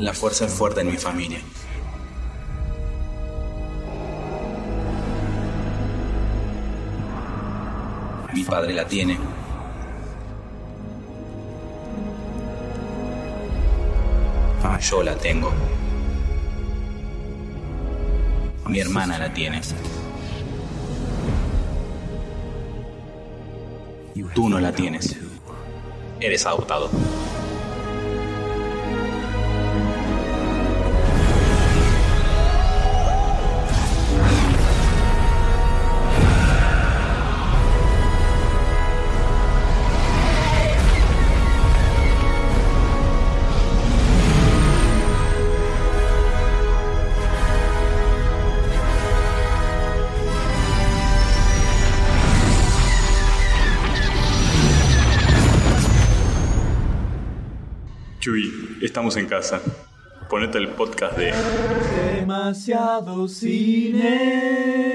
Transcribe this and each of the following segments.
La fuerza es fuerte en mi familia. Mi padre la tiene. Yo la tengo. Mi hermana la tiene. Tú no la tienes. Eres adoptado. Estamos en casa. Ponete el podcast de Demasiado cine.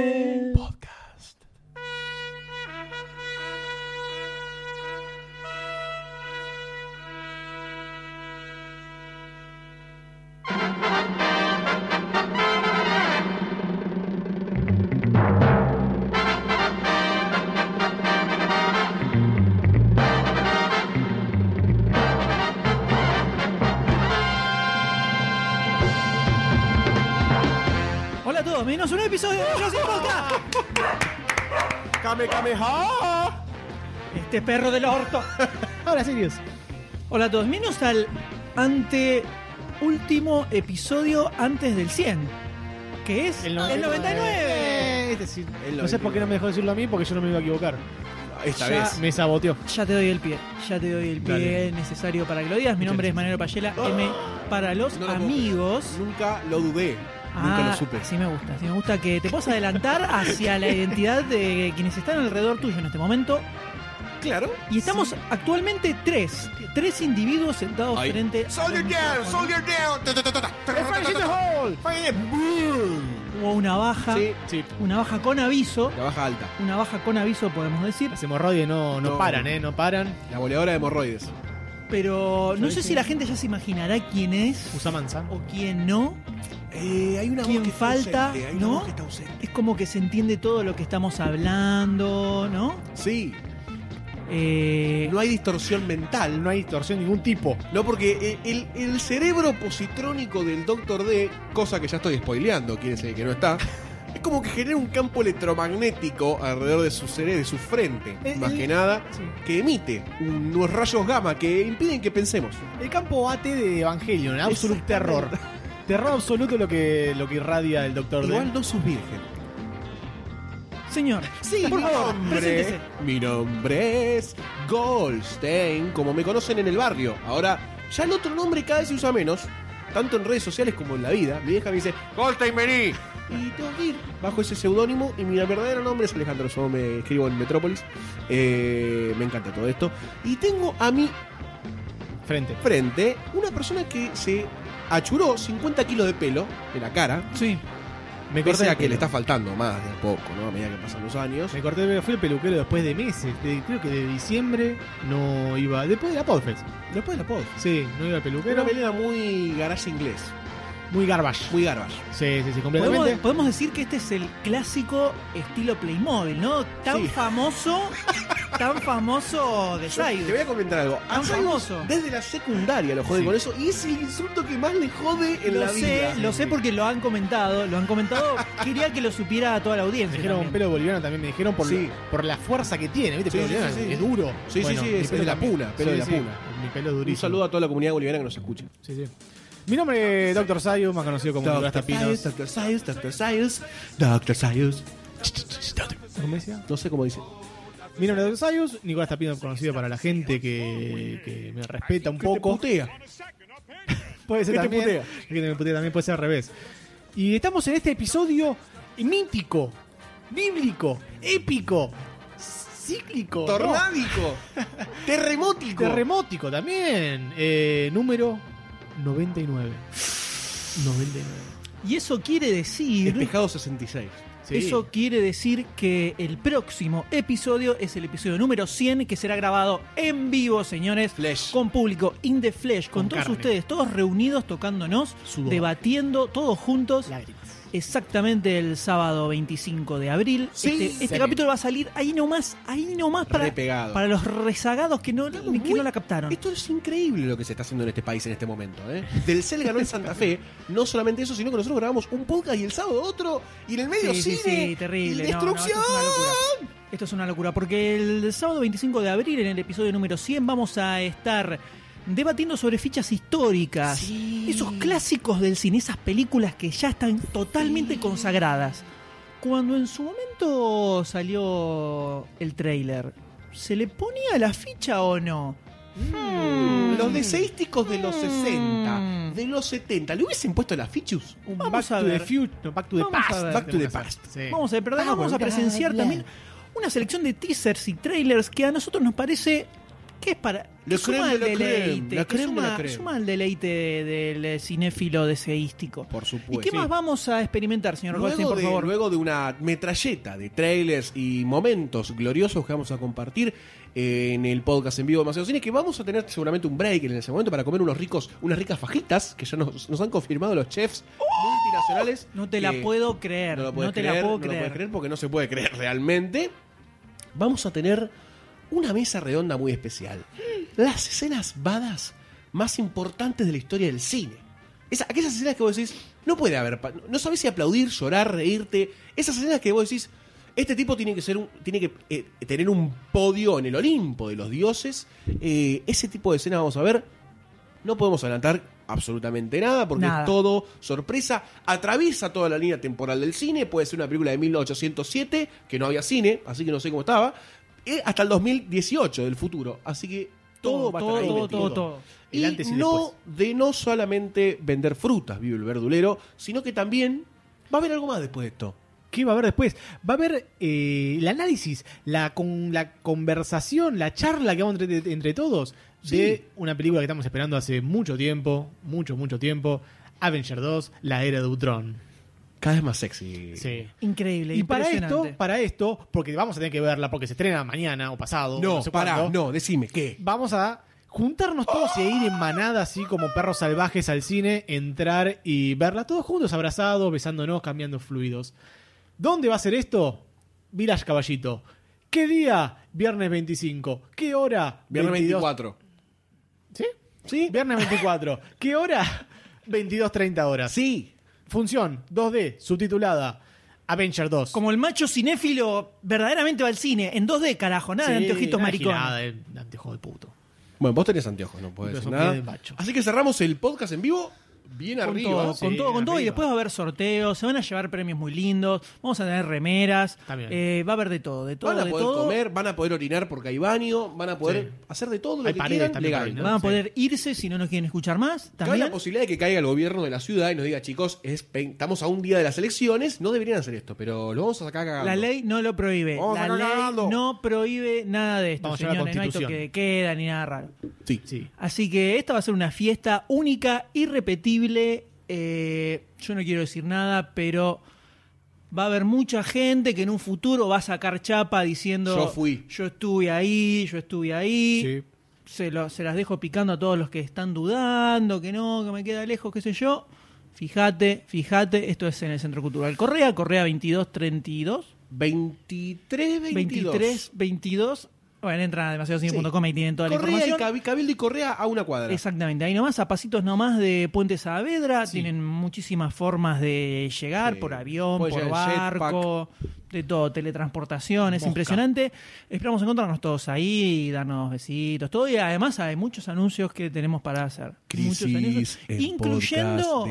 Este perro del orto. Ahora, Sirius. Hola a todos, menos al ante último episodio antes del 100. Que es el, 99. Eh, este sí. El No sé por qué no me dejó decirlo a mí, porque yo no me iba a equivocar. Esta Ya vez. Me saboteó. Ya te doy el pie, ya te doy el pie Dale. necesario para que lo digas. Mi nombre es Manuel Payela, M para los No lo puedo amigos. Nunca lo dudé. Nunca Ah, lo supe. Así me gusta, así me gusta que te puedas adelantar hacia la identidad de quienes están alrededor tuyo en este momento. Claro. Y estamos actualmente tres, tres individuos sentados Ahí. frente a Soldier down, soldier down. Hubo una baja, Sí, Sí. una baja con aviso, la baja alta. una baja con aviso podemos decir, Las hemorroides no, no, No. paran, ¿eh? No paran. La boleadora de hemorroides. pero no sé si la gente ya se imaginará quién es Usa mansa. o quién no. Eh, hay una ¿Quién voz que está falta? ausente, Hay ¿No? una voz que está ausente. Es como que se entiende todo lo que estamos hablando, ¿no? Sí. Eh, No hay distorsión mental. No hay distorsión de ningún tipo. No, porque el, el- el cerebro positrónico del Doctor D, cosa que ya estoy spoileando, quiere decir que no está, es como que genera un campo electromagnético alrededor de su cerebro, de su frente, Eh, más eh, que nada, sí. que emite unos rayos gamma que impiden que pensemos. El campo AT de Evangelion, absolute terror. Terror absoluto lo que, lo que irradia el Doctor Igual D. no sos virgen. Señor, Sí, por mi favor, nombre, preséntese. mi nombre es Goldstein, como me conocen en el barrio. Ahora, ya el otro nombre cada vez se usa menos, tanto en redes sociales como en la vida. Mi vieja me dice, Goldstein, vení. Y tengo que ir bajo ese seudónimo y mi verdadero nombre es Alejandro Somo, me escribo en Metrópolis. Eh, me encanta todo esto. Y tengo a mi Frente. frente una persona que se achuró 50 kilos de pelo en la cara. Sí, Me Pese corté a el que le está faltando más de a poco, ¿no? A medida que pasan los años. Me corté el pelo. Fui al peluquero después de meses. de- creo que de diciembre no iba. Después de la Podfest. Después de la pod. Sí, no iba al Era una melena muy garage inglés. Muy garbage. Muy garbage. Sí, sí, sí, completamente. podemos decir que este es el clásico estilo Playmobil, ¿no? Tan Sí. famoso, tan famoso de Yo te voy Cyrus. a comentar algo. A Tan Cyrus, famoso. Desde la secundaria lo jode Sí. con eso. Y es el insulto que más le jode en Lo la sé, vida. lo sé porque lo han comentado, lo han comentado. Quería que lo supiera toda la Me audiencia. dijeron también. pelo boliviano también me dijeron por, Sí. por la fuerza que tiene, ¿viste? Sí, pelo sí, boliviano sí, sí. es duro. Sí, sí, sí, mi es pelo de la también. puna, pelo de la puna. Mi pelo es Un saludo a toda la comunidad boliviana que nos escucha. Sí, sí. Mi nombre es Dr. Sayus, más conocido como Nicolás Tapinos. Dr. Sayus, Dr. Sayus, Dr. Sayus. ¿Cómo decía? No sé cómo dice. Mi nombre es Dr. Sayus, Nicolás Tapinos conocido para la gente que, que me respeta un Que te poco. putea. Puede ser que te también. putea. Que te putea también puede ser al revés. Y estamos en este episodio mítico, bíblico, épico, cíclico. no, Tornádico. Terremótico. terremótico también. Eh, número 99. 99. Y eso quiere decir. Despejado 66. Sí. Eso quiere decir que el próximo episodio es el episodio número 100 que será grabado en vivo, señores. Flesh. Con público, in the flesh, con, Con todos carne. ustedes, todos reunidos, tocándonos, Sudor. debatiendo, todos juntos. Lágrimas. Exactamente el sábado 25 de abril. Sí. este este capítulo va a salir ahí nomás, ahí nomás para, para los rezagados que no, que Muy- no la captaron. Esto es increíble lo que se está haciendo en este país en este momento. ¿eh? Del CEL ganó en Santa Fe. No solamente eso, sino que nosotros grabamos un podcast y el sábado otro. Y en el medio Sí, sí, cine. sí, terrible. y No, no, destrucción. esto es una locura. Esto es una locura, porque el sábado 25 de abril, en el episodio número 100, vamos a estar debatiendo sobre fichas históricas. Sí. Esos clásicos del cine, esas películas que ya están totalmente consagradas. Cuando en su momento salió el tráiler, ¿se le ponía la ficha o no? Mm, Los deseísticos de los Mm. 60, de los 70, ¿le hubiesen puesto las fichus? Un Vamos Back a to ver. the Future, Back to the Vamos Past. ver. Back to the Past. Sí. Vamos a ver, pero Vamos vamos a presenciar también una selección de teasers y trailers que a nosotros nos parece que es para Le suma creme, deleite, la creme suma, al deleite del cinéfilo deseístico. Por ¿Y supuesto. qué más vamos a experimentar, señor Goldstein, Luego por de, favor? luego de una metralleta de trailers y momentos gloriosos que vamos a compartir eh, en el podcast en vivo de Demasiado Cine, que vamos a tener seguramente un break en ese momento para comer unos ricos, unas ricas fajitas que ya nos, nos han confirmado los chefs multinacionales. No te la puedo creer. No te creer, la puedo no lo creer. puedes creer porque no se puede creer realmente. Vamos a tener una mesa redonda muy especial. Las escenas badas más importantes de la historia del cine. Esa- aquellas escenas que vos decís, no puede haber, no sabés si aplaudir, llorar, reírte. Esas escenas que vos decís, este tipo tiene que ser un, tiene que eh, tener un podio en el Olimpo de los dioses. Eh, ese tipo de escenas vamos a ver. No podemos adelantar absolutamente nada porque Nada. es todo sorpresa. Atraviesa toda la línea temporal del cine. Puede ser una película de 1807, que no había cine, así que no sé cómo estaba. eh, hasta el 2018 del futuro. Así que todo, Todo, va a todo, estar ahí todo, todo, todo. El Y antes y no después. de no solamente vender frutas, vive el verdulero, sino que también va a haber algo más después de esto. ¿Qué va a haber después? Va a haber eh, el análisis, la, con, la conversación, la charla que vamos entre, entre todos Sí. de una película que estamos esperando hace mucho tiempo, mucho, mucho tiempo, Avenger 2, La Era de Ultron. Cada vez más sexy. Sí. Increíble, Y para esto, para esto, porque vamos a tener que verla porque se estrena mañana o pasado, No, no, sé pará, cuándo, no, decime, ¿qué? vamos a juntarnos todos y ir en manada así como perros salvajes al cine, entrar y verla todos juntos, abrazados, besándonos, cambiando fluidos. ¿Dónde va a ser esto? Village Caballito. ¿Qué día? Viernes 25. ¿Qué hora? Viernes 22. 24. ¿Sí? Sí, viernes 24. ¿Qué hora? 22.30 horas. Sí. Función 2D, subtitulada Avenger 2. Como el macho cinéfilo verdaderamente va al cine. En 2D, carajo, nada de Sí, anteojitos nada maricón. gilada, eh, anteojo de puto. Bueno, vos tenés anteojos, no puedes Pero decir son nada. pie de macho. Así que cerramos el podcast en vivo bien Con arriba. todo, sí, con todo, con todo. Y después va a haber sorteos, se van a llevar premios muy lindos, vamos a tener remeras, eh, va a haber de todo, de todo, Van a de poder todo. comer, van a poder orinar porque hay baño, van a poder Sí. hacer de todo lo Hay que quieran legal. Van a Sí. poder irse si no nos quieren escuchar más. Cabe También. la posibilidad de que caiga el gobierno de la ciudad y nos diga, chicos, es, estamos a un día de las elecciones, no deberían hacer esto, pero lo vamos a sacar cagando. La ley no lo prohíbe. Vamos a la ley cagando. no prohíbe nada de esto, señores. No hay toque de queda ni nada raro. Sí. Sí. Así que esta va a ser una fiesta única, irrepetible. Eh, yo no quiero decir nada, pero va a haber mucha gente que en un futuro va a sacar chapa diciendo: Yo fui. Yo estuve ahí, yo estuve ahí. Sí. Se, lo- se las dejo picando a todos los que están dudando, que no, que me queda lejos, qué sé yo. Fíjate, fíjate, esto es en el Centro Cultural Correa, Correa 2232. 23, 22. 23, 22. Bueno, entran a demasiadocine.com y tienen toda la Correa y información. Cabi- Cabildo y Correa a una cuadra. Exactamente, ahí nomás, a pasitos nomás de Puente Saavedra, tienen muchísimas formas de llegar, Sí. por avión, por barco, de todo, teletransportación, es Mosca. impresionante. Esperamos encontrarnos todos ahí y darnos besitos, todo, y además hay muchos anuncios que tenemos para hacer. muchos anuncios, incluyendo,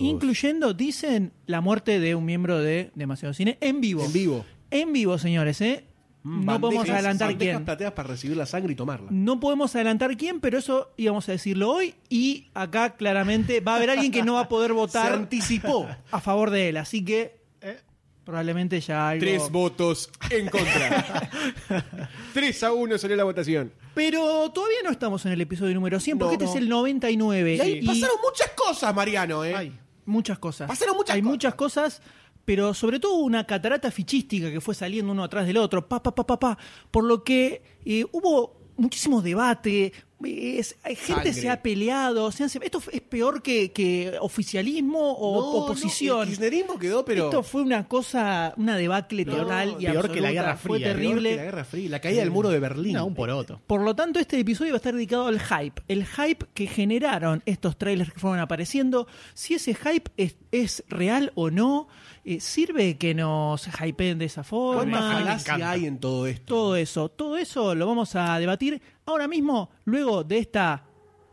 incluyendo, dicen, la muerte de un miembro de Demasiado Cine en vivo. En vivo. En vivo, señores, ¿eh? No podemos adelantar quién. plateadas para recibir la sangre y tomarla. No podemos adelantar quién, pero eso íbamos a decirlo hoy. Y acá claramente va a haber alguien que no va a poder Se votar anticipó. a favor de él. Así que eh, probablemente ya algo. Tres votos en contra. 3 a 1 salió la votación. Pero todavía no estamos en el episodio número 100, porque No, este no. es el 99. Y ahí y pasaron muchas cosas, Mariano, ¿eh? Ay. muchas cosas. Pasaron muchas Hay cosas. muchas cosas, pero sobre todo una catarata fichística que fue saliendo uno atrás del otro, pa, pa, pa, pa, pa, por lo que eh, hubo muchísimo debate, es, hay gente Sangre. se ha peleado, se han- esto es peor que, que oficialismo o No, oposición. no, el kirchnerismo quedó, pero. Esto fue una cosa, una debacle No, total y peor que la absoluta. Guerra Fue Fría, peor terrible. que la Guerra Fría, la caída del muro de Berlín. Un poroto. Por lo tanto, este episodio va a estar dedicado al hype. El hype que generaron estos trailers que fueron apareciendo. Si ese hype es, es real o no. eh, ¿Sirve que nos hypeen de esa ¿Cuánta forma? me falacia hay en todo esto? Todo eso, todo eso lo vamos a debatir ahora mismo, luego de esta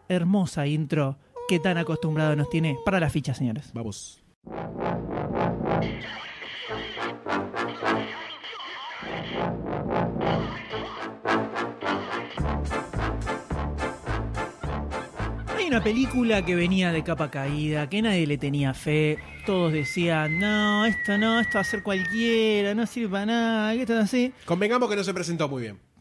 hermosa intro que tan acostumbrado nos tiene para la ficha, señores. Vamos. Hay una película que venía de capa caída, que nadie le tenía fe. Todos decían, no, esto no, esto va a ser cualquiera, no sirve para nada, que esto es así. Convengamos que no se presentó muy bien.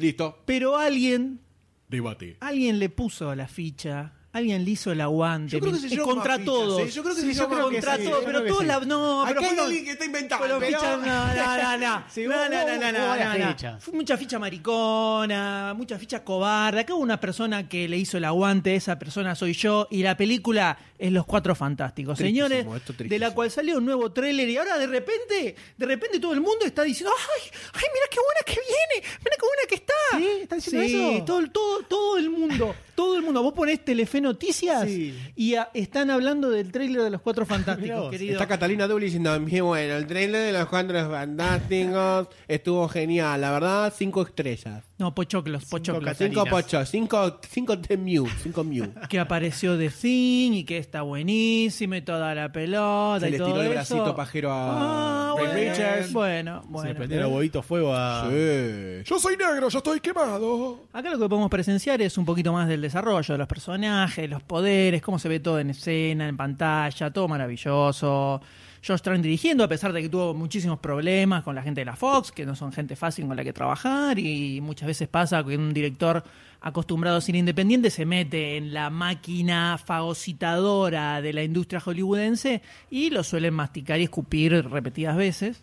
Listo. Pero alguien, Debate. alguien le puso la ficha, alguien le hizo el aguante. Yo creo que se eh, llevó contra fichas, todos. ¿eh? Yo creo que Sí, se yo creo contra fichas, todos, sí, pero yo creo todos que la, sí. no, pero hay alguien que está inventando. pero- fichas, no, no, no, no. Sí, No, no, no, no, no, mucha ficha maricona, mucha ficha cobarde. Acá hubo una persona que le hizo el aguante, esa persona soy yo, y la película es Los Cuatro Fantásticos. Tristísimo, Señores, de la cual salió un nuevo tráiler y ahora de repente, de repente todo el mundo está diciendo, ¡ay, ay, mira qué buena que viene! ¡Mira qué buena que está! ¿Sí? ¿Está diciendo Sí, eso? Todo, todo, todo el mundo, todo el mundo. Vos ponés Telefe Noticias Sí. y a- están hablando del tráiler de Los Cuatro Fantásticos, querido. Está Catalina Doble diciendo, "Muy bueno, el trailer de los cuatro fantásticos estuvo genial, la verdad, cinco estrellas. No, pochoclos, pochoclos. Cinco Catalinas. pochos, cinco, cinco de Mew, cinco Mew. que apareció The Thing y que está buenísimo y toda la pelota Se y le todo estiró el eso. bracito pajero a Ah, Ray bueno, Richards. Bueno, Se bueno. le prendieron los huevitos fuego a. Sí. Yo soy negro, yo estoy quemado. Acá lo que podemos presenciar es un poquito más del desarrollo de los personajes, los poderes, cómo se ve todo en escena, en pantalla, todo maravilloso. Josh Trank dirigiendo, a pesar de que tuvo muchísimos problemas con la gente de la Fox, que no son gente fácil con la que trabajar, y muchas veces pasa que un director acostumbrado a ser independiente se mete en la máquina fagocitadora de la industria hollywoodense y lo suelen masticar y escupir repetidas veces.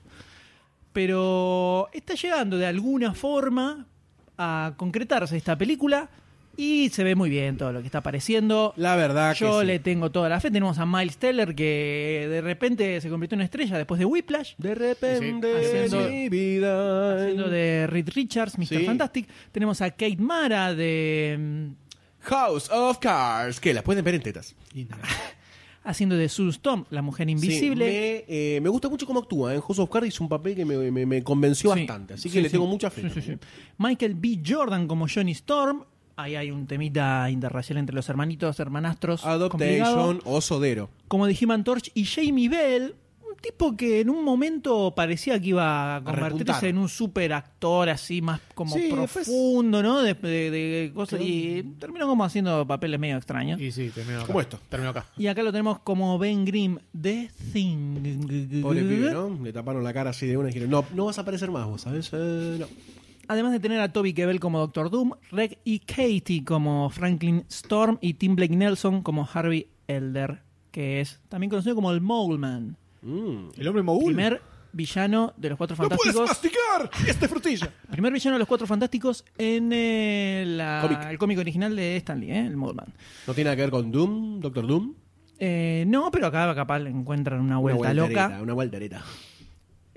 Pero está llegando de alguna forma a concretarse esta película y se ve muy bien todo lo que está apareciendo. La verdad que Yo sí. le tengo toda la fe. Tenemos a Miles Teller que de repente se convirtió en estrella después de Whiplash. De repente Sí, sí. Haciendo- mi vida. Haciendo de Reed Richards, Mr. Sí. Fantastic. Tenemos a Kate Mara de. mm, House of Cards. Que la pueden ver en tetas. haciendo de Sue Storm, la mujer invisible. Sí, me, eh, me gusta mucho cómo actúa. En House of Cards hizo un papel que me, me- me convenció Sí. bastante. Así que Sí, le sí. tengo mucha fe. Sí, sí, también. sí. Michael B. Jordan como Johnny Storm. Ahí hay un temita interracial entre los hermanitos, hermanastros. Adoptation o Sodero. Como de Torch. Y Jamie Bell, un tipo que en un momento parecía que iba a convertirse repuntar. en un super actor así más como Sí, después- profundo, ¿no? De, de- de cosas. Y terminó como haciendo papeles medio extraños. Y sí, terminó acá. ¿Cómo esto? Terminó acá. Y acá lo tenemos como Ben Grimm de Thing. Pobre pibe, ¿no? Le taparon la cara así de una y dijeron, no, no vas a aparecer más vos, ¿sabes? Eh, no. Además de tener a Toby Kebbell como Doctor Doom, Reg y Katie como Franklin Storm y Tim Blake Nelson como Harvey Elder, que es también conocido como el Mole Man. Mm. El hombre mogul. Primer villano de los Cuatro ¡No puedes Fantásticos. masticar esta frutilla! primer villano de los Cuatro Fantásticos en eh, la- Cómic. el cómic original de Stan Lee, ¿eh? el Mole Man. ¿No tiene nada que ver con Doom, Doctor Doom? Eh, no, pero acá capaz le encuentran una vuelta una loca. Una voltereta.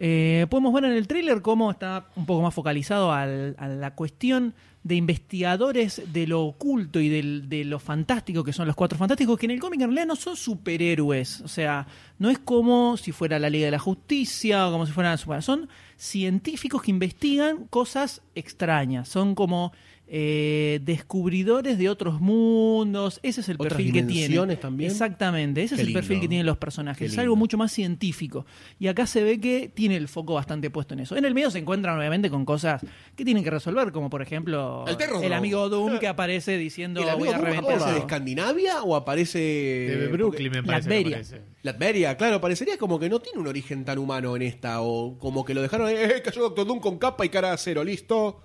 Eh, podemos ver en el tráiler cómo está un poco más focalizado al- a la cuestión de investigadores de lo oculto y de lo fantástico que son los cuatro fantásticos, que en el cómic en realidad no son superhéroes. O sea, no es como si fuera la Liga de la Justicia o como si fueran Son científicos que investigan cosas extrañas. Son como eh, descubridores de otros mundos. Ese es el ¿Otras perfil que tienen. dimensiones también? Exactamente, ese Qué es el perfil que tienen los personajes. Es algo mucho más científico. Y acá se ve que tiene el foco bastante puesto en eso. En el medio se encuentran obviamente con cosas que tienen que resolver, como por ejemplo El terror. amigo Doom que aparece diciendo ¿El voy amigo a Doom reventar. aparece de todo". Escandinavia o aparece... De Brooklyn, me parece. Latveria. aparece. Latveria, claro, parecería como que no tiene un origen tan humano en esta, o como que lo dejaron, eh, cayó Doctor Doom con capa y cara de acero, listo.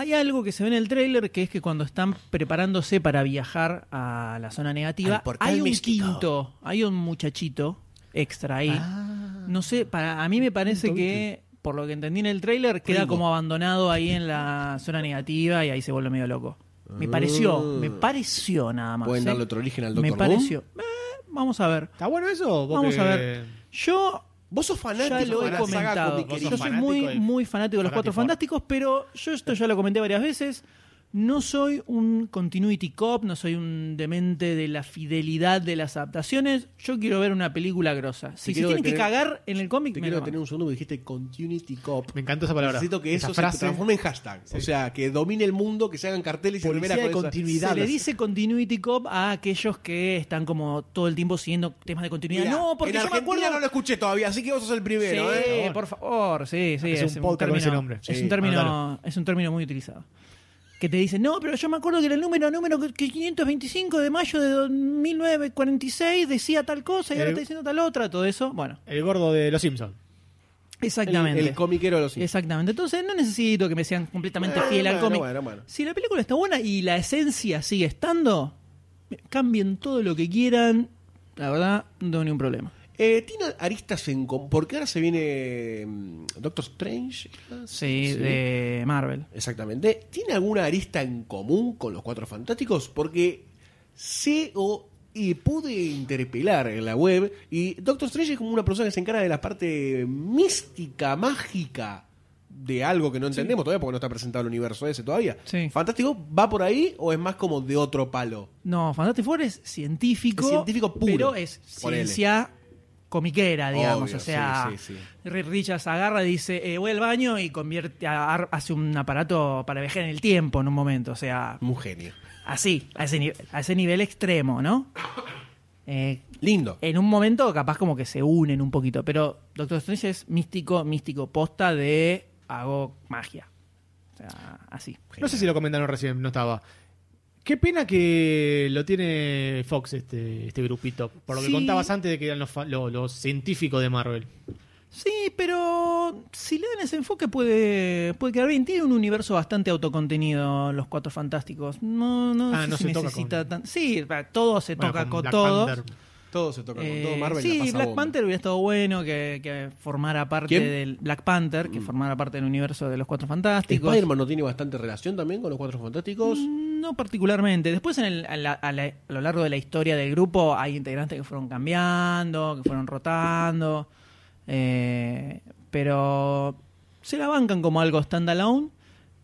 Hay algo que se ve en el tráiler que es que cuando están preparándose para viajar a la zona negativa, hay un místico. quinto, hay un muchachito extra ahí. Ah. No sé, para a mí me parece que, por lo que entendí en el tráiler, queda como abandonado ahí en la zona negativa y ahí se vuelve medio loco. Me pareció, me Ah. pareció nada más. ¿Pueden ¿eh? darle otro origen al Doctor Me pareció. Eh, vamos a ver. ¿Está bueno eso? Vos Vamos a ver. Yo Vos sos fanático ya lo de he saga comentado. Yo soy fanático muy, muy fanático de los Cuatro Fantastic Four. Fantásticos, pero yo esto ya lo comenté varias veces. No soy un continuity cop, no soy un demente de la fidelidad de las adaptaciones. Yo quiero ver una película grosa. Si se quiero tienen que detener- cagar en el cómic, Te me quiero lo tener un segundo porque dijiste Continuity Cop. Me encantó esa palabra. Necesito que Esa eso frase. se transforme en hashtag. O sea, que domine el mundo, que se hagan carteles y Policía de esa- continuidad. Se le dice continuity cop a aquellos que están como todo el tiempo siguiendo temas de continuidad. No, porque en yo me Argentina acuerdo. no lo escuché todavía, así que vos sos el primero, sí, ¿eh? por favor, sí, sí. Es un podcast con ese nombre. Es Sí, un término, es un término muy utilizado. Que te dicen, no, pero yo me acuerdo que era el número, número que- que 525 de mayo de 1946 decía tal cosa y ahora está diciendo tal otra, todo eso. Bueno, El gordo de los Simpsons. exactamente. El, el comiquero de los Simpsons. Exactamente. Entonces no necesito que me sean completamente Bueno, fiel al cómic. bueno, bueno. Si la película está buena y la esencia sigue estando, cambien todo lo que quieran. La verdad, no tengo ningún problema. Eh, ¿Tiene aristas en común? Porque ahora se viene mm, Doctor Strange. Sí, de Marvel. Exactamente. ¿Tiene alguna arista en común con los Cuatro Fantásticos? Porque sé o y pude interpelar en la web y Doctor Strange es como una persona que se encarga de la parte mística, mágica de algo que no entendemos todavía porque no está presentado el universo ese todavía. Sí. ¿Fantástico va por ahí o es más como de otro palo? No, Fantastic Four es científico, Es científico puro. pero es Ponele. ciencia comiquera, digamos. Obvio, o sea, sí, sí, sí. Reed Richards agarra y dice, eh, voy al baño y convierte, a- a- hace un aparato para viajar en el tiempo en un momento. O sea, Un genio. así, a ese, nivel, a ese nivel extremo, ¿no? Eh, Lindo. en un momento capaz como que se unen un poquito, pero Doctor Strange es místico, místico posta de hago magia. O sea, así. No sé si lo comentaron recién, no estaba. Qué pena que lo tiene Fox, este, este grupito. Por lo que Sí. contabas antes de que eran los, fa- lo- los científicos de Marvel. Sí, pero si le dan ese enfoque puede, puede quedar bien. Tiene un universo bastante autocontenido, los Cuatro Fantásticos. No, no, Ah, sé no si se necesita con- tan... Sí, todo se toca con, todos. Panther. Todo se toca con Eh, todo Marvel. la sí, pasa Black bomba. Panther hubiera estado bueno que, que formara parte ¿Quién? Mm. del Black Panther, que formara parte del universo de los Cuatro Fantásticos. ¿Spider-Man no tiene bastante relación también con los Cuatro Fantásticos? No particularmente. Después, en el- a, la- a la- a lo largo de la historia del grupo, hay integrantes que fueron cambiando, que fueron rotando. eh, pero se la bancan como algo standalone.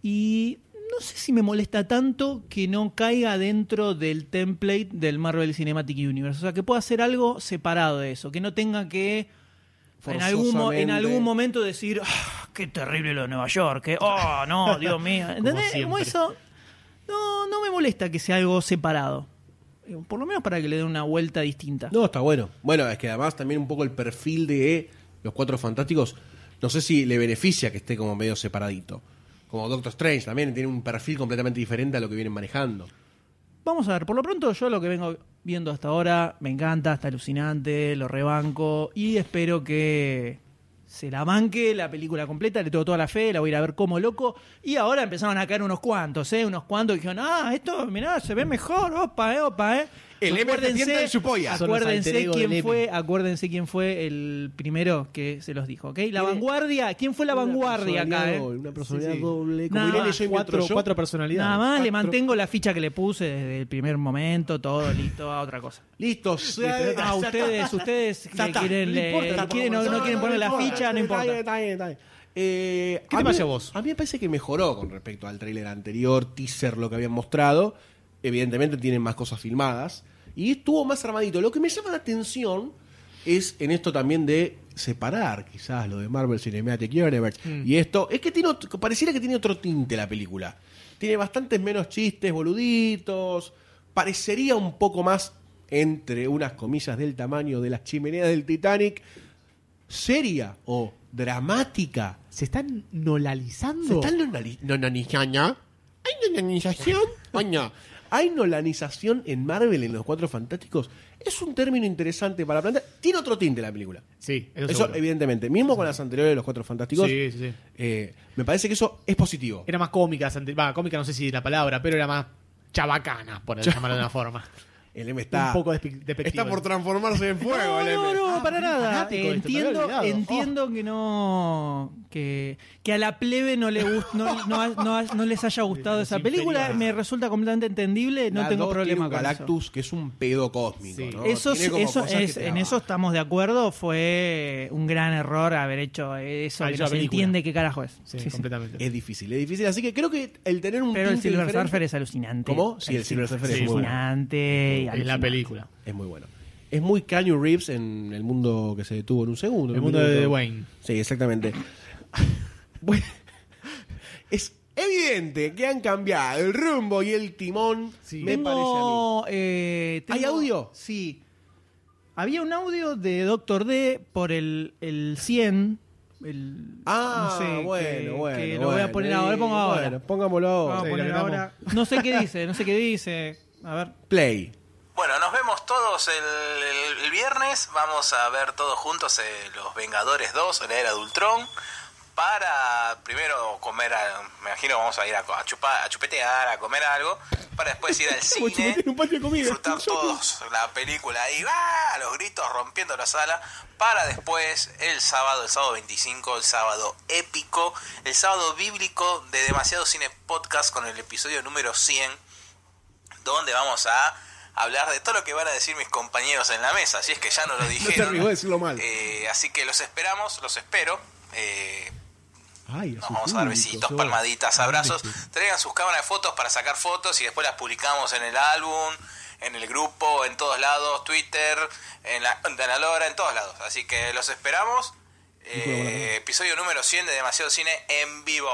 Y no sé si me molesta tanto que no caiga dentro del template del Marvel Cinematic Universe. O sea, que pueda hacer algo separado de eso. Que no tenga que. En algún, en algún momento decir, "Ah, qué terrible lo de Nueva York, eh. oh no, Dios mío, ¿entendés? Como eso, no, no me molesta que sea algo separado. Por lo menos para que le den una vuelta distinta. No, está bueno. Bueno, es que además también un poco el perfil de los Cuatro Fantásticos, no sé si le beneficia que esté como medio separadito. Como Doctor Strange también tiene un perfil completamente diferente a lo que vienen manejando. Vamos a ver, por lo pronto yo lo que vengo viendo hasta ahora me encanta, está alucinante, lo rebanco y espero que se la banque la película completa, le tengo toda la fe, la voy a ir a ver como loco y ahora empezaron a caer unos cuantos, ¿eh? Unos cuantos que dijeron, ah, esto, mirá, se ve mejor, opa, eh, opa, eh. El M se sienta en su polla. Acuérdense quién fue, acuérdense quién fue el primero que se los dijo, ¿ok? La vanguardia, ¿quién fue la Una vanguardia acá, eh? doble, Una personalidad Sí, sí. doble. Como Nada Irene, más, yo Cuatro, yo. cuatro personalidades. Nada más, le mantengo la ficha que le puse desde el primer momento, todo listo a otra cosa. Listo. Ah, ustedes, ustedes que quieren, no, quieren poner la ficha, no importa. está bien, está bien. Eh, ¿Qué te a mí- parece a vos? A mí me parece que mejoró con respecto al tráiler anterior, teaser, lo que habían mostrado. Evidentemente tienen más cosas filmadas. Y estuvo más armadito. Lo que me llama la atención es en esto también de separar quizás lo de Marvel Cinematic Universe Mm. y esto. Es que tiene pareciera que tiene otro tinte la película. Tiene bastantes menos chistes, boluditos. Parecería un poco más entre unas comillas del tamaño de las chimeneas del Titanic. Seria o dramática. ¿Se están nolalizando? ¿Se están nonali- nonanizando? ¿Hay nonanización? Coño. ¿Hay nolanización en Marvel en los Cuatro Fantásticos? Es un término interesante para plantear. Tiene otro tinte la película. Sí, eso, Eso, evidentemente. Mismo con las anteriores de los Cuatro Fantásticos. Sí, sí, sí. eh, me parece que eso es positivo. Era más cómica, va, cómica no sé si es la palabra, pero era más chabacana, por llamarlo de una forma. El M está. Un poco despectivo. Está por transformarse en fuego, No, el M. no, no, Ah, para nada. entiendo entiendo que no que, que a la plebe no le gust- no, no- no- no les haya gustado Es esa película. inferior. Me resulta completamente entendible. No La tengo problema tiene un con eso. Galactus que es un pedo cósmico, Sí. ¿no? Eso, eso es, en eso estamos de acuerdo. Fue un gran error haber hecho eso. Ah, que no se entiende qué carajo es. Sí, Sí, sí. completamente. Es difícil, es difícil. Así que creo que el tener un Pero el Silver Surfer es alucinante. ¿Cómo? Sí, el Silver Surfer es alucinante. Es la película. es muy bueno. Es muy Keanu Reeves en el mundo que se detuvo en un segundo. El mundo de. Wayne. Sí, exactamente. Bueno, es evidente que han cambiado el rumbo y el timón. Sí. Me parece a mí. Tengo, eh, ¿Hay audio? Sí. Había un audio de Doctor D por el, el 100. El, Ah, no sé, bueno, que- bueno. que lo voy a bueno, poner ahora. sí, Pongo ahora. Bueno, pongámoslo ahora. Vamos a Sí, poner lo que ahora. No sé qué dice, no sé qué dice. A ver. Play. Bueno, nos vemos todos el, el- el viernes. Vamos a ver todos juntos eh, Los Vengadores 2, la era de Ultron. Para primero comer, a- me imagino vamos a ir a, a chupar, a chupetear, a comer algo. Para después ir al cine, un patio de comida. disfrutar todos la película ahí, ¡ah! los gritos rompiendo la sala. Para después el sábado, el sábado 25, el sábado épico, el sábado bíblico de Demasiado Cine Podcast con el episodio número 100 donde vamos a hablar de todo lo que van a decir mis compañeros en la mesa, si es que ya no lo No te dijeron. arriesgó a decirlo mal. Eh, así que los esperamos, los espero. Eh, Ay, nos vamos a dar besitos, palmaditas, abrazos. Traigan sus cámaras de fotos para sacar fotos y después las publicamos en el álbum, en el grupo, en todos lados, Twitter, en la, en la Lora, en todos lados. Así que los esperamos. Eh, episodio número 100 de Demasiado Cine en vivo.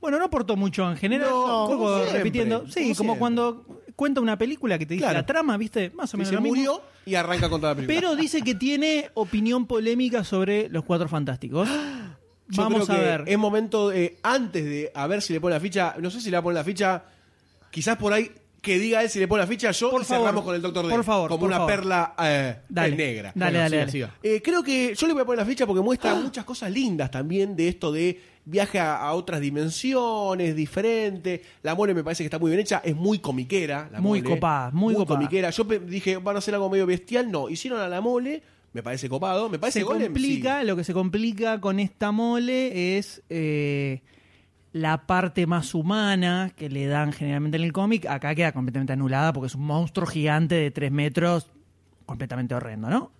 Bueno, no aportó mucho en general. No, un poco como siempre, repitiendo. Sí, como cuando cuenta una película que te dice Claro. la trama, ¿viste? Más o Y menos se lo mismo. murió y arranca con toda la película. Pero dice que tiene opinión polémica sobre los cuatro fantásticos. Yo Vamos creo a ver. Es momento, de, antes de a ver si le pone la ficha, no sé si le va a poner la ficha, quizás por ahí que diga él si le pone la ficha, yo Por y cerramos favor, con el Doctor D. por favor, Como por una favor. perla eh, Dale, negra. Dale, Bueno, dale, siga, dale. siga. Eh, creo que yo le voy a poner la ficha porque muestra muchas cosas lindas también de esto de viaje a, a otras dimensiones, diferente. La mole me parece que está muy bien hecha, es muy comiquera. La Muy mole, copada, muy copada. comiquera. Yo dije, van a hacer algo medio bestial, no. Hicieron a la mole, me parece copado. Me parece se Golem, complica, sí. lo que se complica con esta mole es eh, la parte más humana que le dan generalmente en el cómic. Acá queda completamente anulada porque es un monstruo gigante de 3 metros, completamente horrendo, ¿no?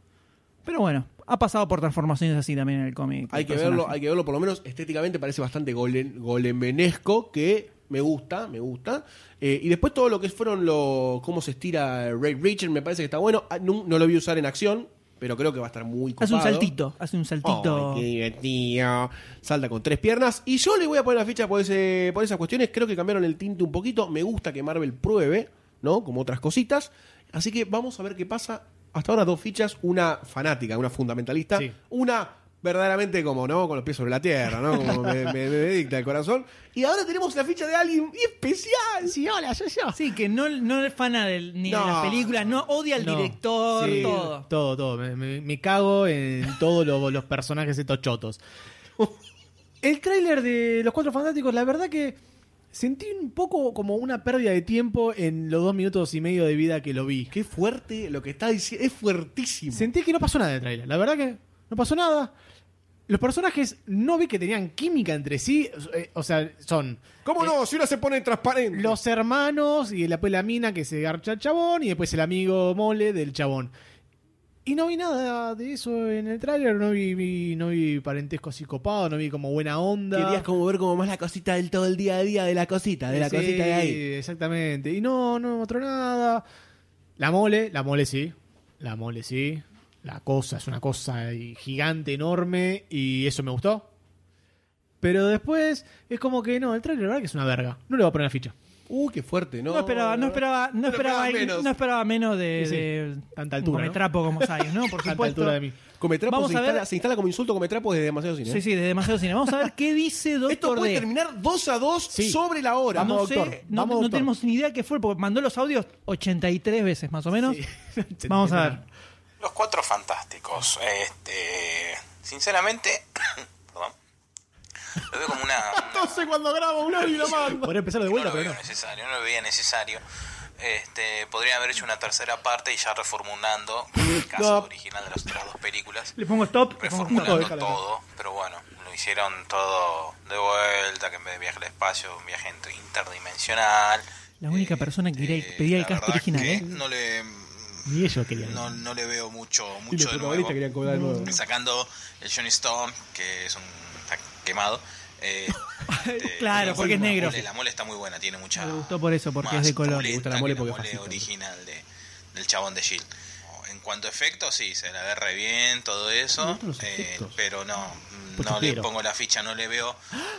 Pero bueno, ha pasado por transformaciones así también en el cómic. Hay el que personaje. verlo, hay que verlo por lo menos estéticamente parece bastante golem, golemenesco, que me gusta, me gusta. Eh, y después todo lo que fueron los cómo se estira Ray Richard me parece que está bueno. Ah, No, no lo vi usar en acción, pero creo que va a estar muy copado. Hace un saltito, hace un saltito. Ay, qué divertido. Salta con tres piernas. Y yo le voy a poner la ficha por, ese, por esas cuestiones. Creo que cambiaron el tinte un poquito. Me gusta que Marvel pruebe, ¿no? Como otras cositas. Así que vamos a ver qué pasa. Hasta ahora dos fichas. Una fanática, una fundamentalista. Sí. Una verdaderamente como, ¿no? Con los pies sobre la tierra, ¿no? Como me, me- me dicta el corazón. Y ahora tenemos la ficha de alguien especial. Sí, hola, soy yo. Sí, que no, no es fan del- ni No. de las películas, no odia al No. director, Sí, todo. Todo, todo. Me, me- me cago en todos lo- los personajes estos chotos. El tráiler de Los Cuatro Fantásticos, la verdad que sentí un poco como una pérdida de tiempo en los dos minutos y medio de vida que lo vi. Qué fuerte lo que está diciendo. Es fuertísimo. Sentí que no pasó nada en el tráiler. La verdad que no pasó nada. Los personajes no vi que tenían química entre sí. eh, O sea, son ¿Cómo no? Si uno se pone transparente. los hermanos y después la mina que se garcha al chabón y después el amigo mole del chabón. Y no vi nada de eso en el tráiler, no vi, vi- no vi parentesco así copado, no vi como buena onda. Querías como ver como más la cosita del todo el día a día de la cosita, de la Sí, cosita de ahí. Exactamente. Y no, no mostró nada. La mole, la mole sí. La mole sí. La cosa es una cosa gigante, enorme. Y eso me gustó. Pero después es como que no, el trailer la verdad que es una verga. No le voy a poner la ficha. Uh, qué fuerte, ¿no? No, esperaba, no esperaba, no No esperaba, esperaba menos. no esperaba menos de, Sí, sí. de Tanta altura, ¿no? cometrapo como Sayos, ¿no? Por Tanta supuesto. altura de mí. Cometrapo Vamos se, a ver- instala, se instala como insulto Cometrapo desde demasiado cine. Sí, sí, de demasiado cine. Vamos a ver qué dice Esto Doctor puede D. terminar 2 a 2 Sí. sobre la hora. no Vamos, sé, doctor. no, Vamos, no tenemos ni idea qué fue, porque mandó los audios 83 veces más o menos. Sí. Vamos a ver. Los cuatro fantásticos. Este, sinceramente, perdón, lo veo como una, una- Entonces cuando grabo un audio lo mando. Podría empezar de no vuelta, lo pero no. necesario, no lo veía necesario. Este, podrían haber hecho una tercera parte y ya reformulando el caso original de las otras dos películas. Le pongo stop. Reformulando todo, pero bueno, lo hicieron todo de vuelta, que en vez de viaje al espacio, un viaje interdimensional. La única persona que Este, pedía el cast original, que ¿eh? No le, Ni ellos querían. no, no le veo mucho, mucho de nuevo. querían cobrar de nuevo. Sacando el Johnny Stone, que es un está quemado. eh, este, Claro, la porque es mole- negro. La mole está muy buena, tiene mucha. Me gustó por eso, porque es de color. Me gusta la mole la porque es mole fascista. original de, del chabón de Shield. En cuanto a efectos, sí, se la ve re bien, todo eso. Eh, pero no, Pues no le pongo la ficha, no le veo.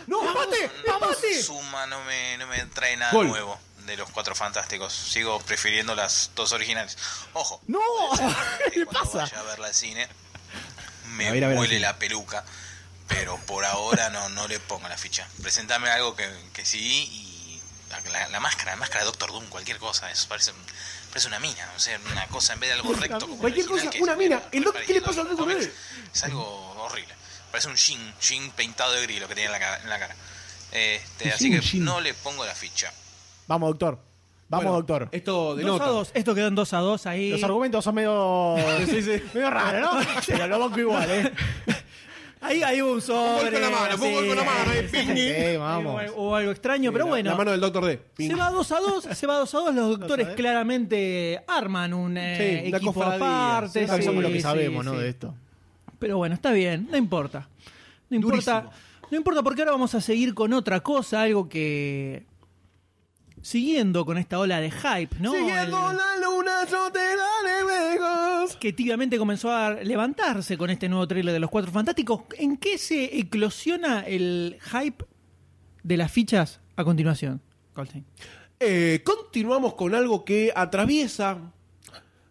¡No, empate! No ¡Empate! suma, no me, no me trae nada Gol. nuevo de los cuatro fantásticos. Sigo prefiriendo las dos originales. Ojo. ¡No! ¿Qué pasa? vaya a verla al cine, me A ver, a ver huele la peluca. Pero por ahora no, no le pongo la ficha. Presentame algo que, que sí y la, la- máscara, la máscara de Doctor Doom, cualquier cosa, eso parece, parece una mina, o sea, una cosa en vez de algo recto. como Cualquier original, cosa, una mina. El doc- ¿qué le pasa al Doctor. Doom? Es algo horrible. Parece un Shin, Shin pintado de gris lo que tiene en la cara. En la cara. Este, así que no le pongo la ficha. Vamos, doctor. Vamos, Bueno, doctor. Esto 2 a denota. 2. Esto quedó en 2 a 2 ahí. Los argumentos son medio. medio raros, ¿no? Pero lo banco igual, ¿eh? Ahí, ahí hubo un sobre. con la mano, fue un gol con la mano, eh, sí, ping. sí. Sí, vamos. Hubo, hubo algo extraño, pero bueno. La mano del Doctor D. Ping. Se va 2 a 2, se va 2 a 2. Los doctores D. claramente arman un eh, Sí, equipo cofradía. aparte. Sí, somos lo que sí, sabemos, sí, ¿no? sí. De esto. Pero bueno, está bien, no importa. No importa. Durísimo. No importa porque ahora vamos a seguir con otra cosa, algo que. Siguiendo con esta ola de hype, ¿no? Siguiendo El- la luna, yo te daré que tibiamente comenzó a levantarse con este nuevo trailer de los Cuatro Fantásticos. ¿En qué se eclosiona el hype de las fichas a continuación? Goldstein? Eh, continuamos con algo que atraviesa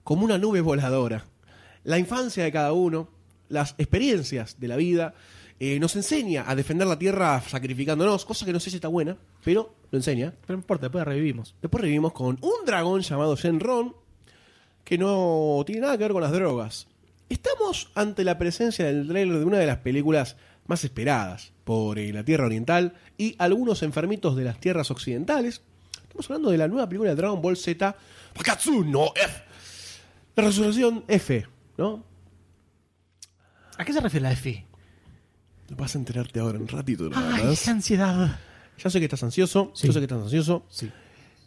como una nube voladora. La infancia de cada uno, las experiencias de la vida, eh, nos enseña a defender la tierra sacrificándonos, cosa que no sé si está buena, pero lo enseña. Pero no importa, después revivimos. Después revivimos con un dragón llamado Shenron, que no tiene nada que ver con las drogas. Estamos ante la presencia del trailer de una de las películas más esperadas por eh, la Tierra Oriental y algunos enfermitos de las tierras occidentales. Estamos hablando de la nueva película de Dragon Ball Z, Fakatsu no F. La resurrección F, ¿no? ¿A qué se refiere la EFI? Vas a enterarte ahora en un ratito. Ay, qué ansiedad. Ya sé que estás ansioso, Sí. yo sé que estás ansioso. Sí.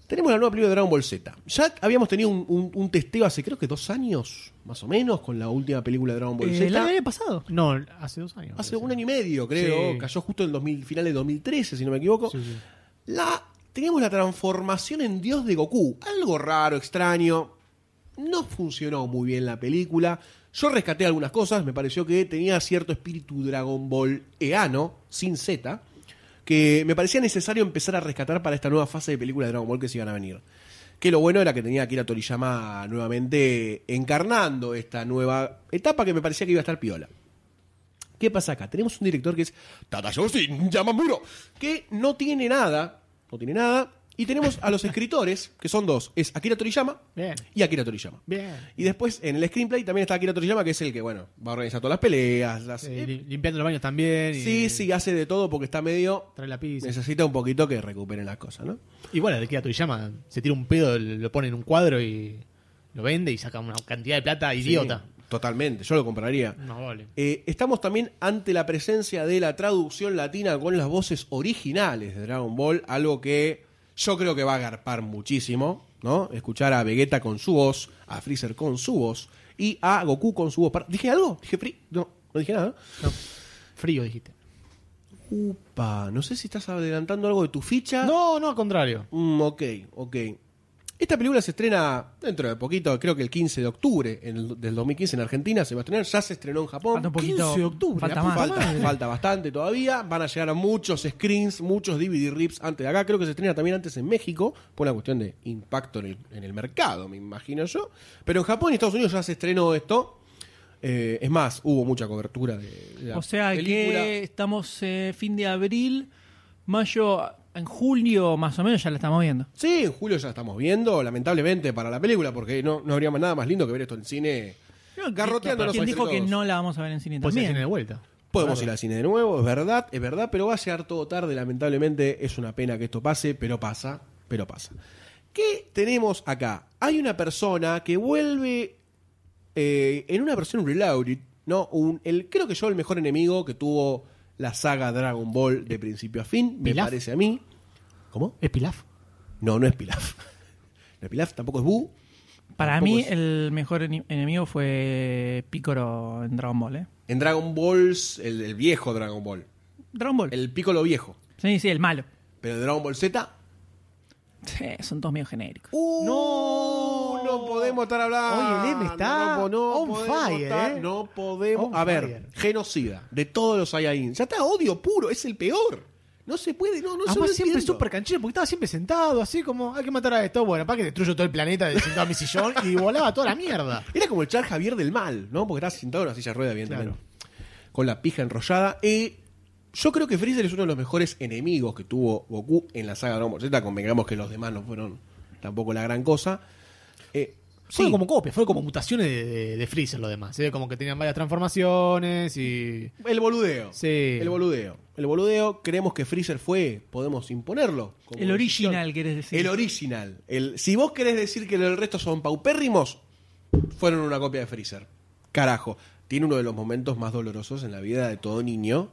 Tenemos la nueva película de Dragon Ball Z. Ya habíamos tenido un, un- un testeo hace creo que dos años, más o menos, con la última película de Dragon Ball Eh, Z. el año pasado. No, hace dos años. Hace un año y medio, creo. Sí. Cayó justo en el 2000, final de 2013, si no me equivoco. Sí, sí. La, teníamos la transformación en Dios de Goku. Algo raro, extraño. No funcionó muy bien la película. Yo rescaté algunas cosas. Me pareció que tenía cierto espíritu Dragon Ball eano, sin Z, que me parecía necesario empezar a rescatar para esta nueva fase de película de Dragon Ball que se iban a venir. Que lo bueno era que tenía a Akira Toriyama nuevamente encarnando esta nueva etapa que me parecía que iba a estar piola. ¿Qué pasa acá? Tenemos un director que es Tadayoshi Yamamuro, que no tiene nada, no tiene nada, y tenemos a los escritores, que son dos, es Akira Toriyama Bien. y Akira Toriyama. Bien. Y después en el screenplay también está Akira Toriyama, que es el que, bueno, va a organizar todas las peleas. Las, Eh, li- limpiando los baños también. y- sí, sí, hace de todo porque está medio... Trae la pizza. Necesita un poquito que recuperen las cosas, ¿no? Igual, el que a Toriyama se tira un pedo, lo pone en un cuadro y lo vende y saca una cantidad de plata idiota. Sí, totalmente, yo lo compraría. No vale. Eh, estamos también ante la presencia de la traducción latina con las voces originales de Dragon Ball, algo que yo creo que va a agarpar muchísimo, ¿no? Escuchar a Vegeta con su voz, a Freezer con su voz y a Goku con su voz. ¿Dije algo? ¿Dije free? No, no dije nada. No. Frío, dijiste. Upa, no sé si estás adelantando algo de tu ficha. No, no, al contrario. Mm, ok, ok. Esta película se estrena dentro de poquito, creo que el 15 de octubre en el- del 2015 en Argentina se va a estrenar, ya se estrenó en Japón. Falta un poquito. 15 de octubre, Falta la más. puta Falta, madre. falta bastante todavía. Van a llegar a muchos screens, muchos DVD rips antes de acá. Creo que se estrena también antes en México, por una cuestión de impacto en el, en el mercado, me imagino yo. Pero en Japón y Estados Unidos ya se estrenó esto. Eh, es más, hubo mucha cobertura de, de la O sea película. que estamos eh, fin de abril, mayo, en julio más o menos ya la estamos viendo. Sí, en julio ya estamos viendo, lamentablemente, para la película, porque no, no habría más- nada más lindo que ver esto en cine. Garroteándonos ¿Quién entre dijo que no la vamos a ver en cine Pues también? tiene de vuelta. Podemos Claro. ir al cine de nuevo, es verdad, es verdad, pero va a llegar todo tarde, lamentablemente. Es una pena que esto pase, pero pasa, pero pasa. ¿Qué tenemos acá? Hay una persona que vuelve eh, en una versión reloaded, ¿no? Un, el, creo que yo el mejor enemigo que tuvo la saga Dragon Ball de principio a fin, me ¿Pilaf? parece a mí. ¿Cómo? ¿Es Pilaf? No, no es Pilaf. No es Pilaf, tampoco es Bu. Para mí, es- el mejor enemigo fue Picoro en Dragon Ball, ¿eh? En Dragon Balls, el, el viejo Dragon Ball. Dragon Ball. El Piccolo viejo. Sí, sí, el malo. Pero Dragon Ball Z. Sí, son todos medio genéricos. ¡Uh! No. No podemos estar hablando. Oye, el M está no, no on podemos fire, estar- ¿eh? No podemos. On a ver, fire. genocida de todos los Saiyajin. Ya está odio puro, es el peor. No se puede, no, no se lo siempre súper canchero, porque estaba siempre sentado, así como, hay que matar a esto. Bueno, para que destruyo todo el planeta de sentado a mi sillón y volaba toda la mierda. Era como el Char Javier del mal, ¿no? Porque estaba sentado en una silla rueda, evidentemente. Con la pija enrollada. Eh, yo creo que Freezer es uno de los mejores enemigos que tuvo Goku en la saga Dragon Ball Z. Convengamos que los demás no fueron tampoco la gran cosa. Eh, Fue sí, como copias, fue como mutaciones de, de, de Freezer lo demás. ¿eh? Como que tenían varias transformaciones y. el boludeo. Sí. El boludeo. El boludeo, creemos que Freezer fue, podemos imponerlo. como El decisión. original, querés decir. El original. El, si vos querés decir que el resto son paupérrimos, fueron una copia de Freezer. Carajo. Tiene uno de los momentos más dolorosos en la vida de todo niño,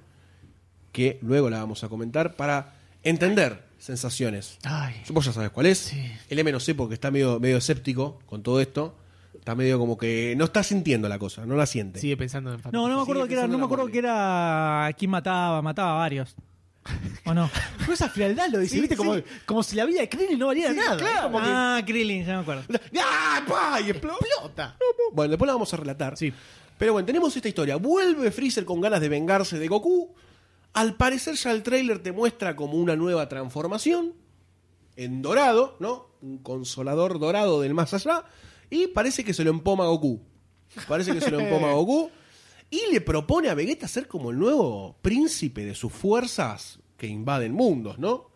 que luego la vamos a comentar, para entender sensaciones. Ay. Vos ya sabes cuál es. Sí. El M no sé porque está medio, medio escéptico con todo esto. Está medio como que no está sintiendo la cosa, no la siente. Sigue pensando en No, no me acuerdo Sigue que era, no me acuerdo que era quién mataba, mataba a varios. ¿O no? Con esa frialdad lo dice, Sí, ¿viste? sí. Como, como si la vida de Krillin no valiera nada. claro. Como que Ah, Krillin, ya me acuerdo. ¡Ah, pa! Y explota. explota. Bueno, después la vamos a relatar. Sí. Pero bueno, tenemos esta historia. Vuelve Freezer con ganas de vengarse de Goku. Al parecer ya el tráiler te muestra como una nueva transformación en dorado, ¿no? Un consolador dorado del más allá. Y parece que se lo empoma a Goku. Parece que se lo empoma a Goku. Y le propone a Vegeta ser como el nuevo príncipe de sus fuerzas que invaden mundos, ¿no?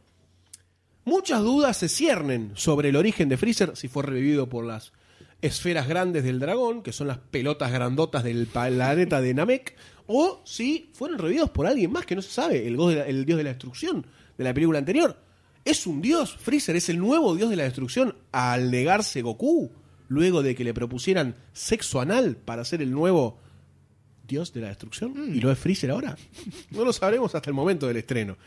Muchas dudas se ciernen sobre el origen de Freezer, si fue revivido por las esferas grandes del dragón, que son las pelotas grandotas del planeta de Namek, o si fueron revividos por alguien más que no se sabe, el, dios de la- el dios de la destrucción de la película anterior. ¿Es un dios? ¿Freezer es el nuevo dios de la destrucción al negarse Goku? Luego de que le propusieran sexo anal para ser el nuevo dios de la destrucción. ¿Y lo es Freezer ahora? No lo sabremos hasta el momento del estreno.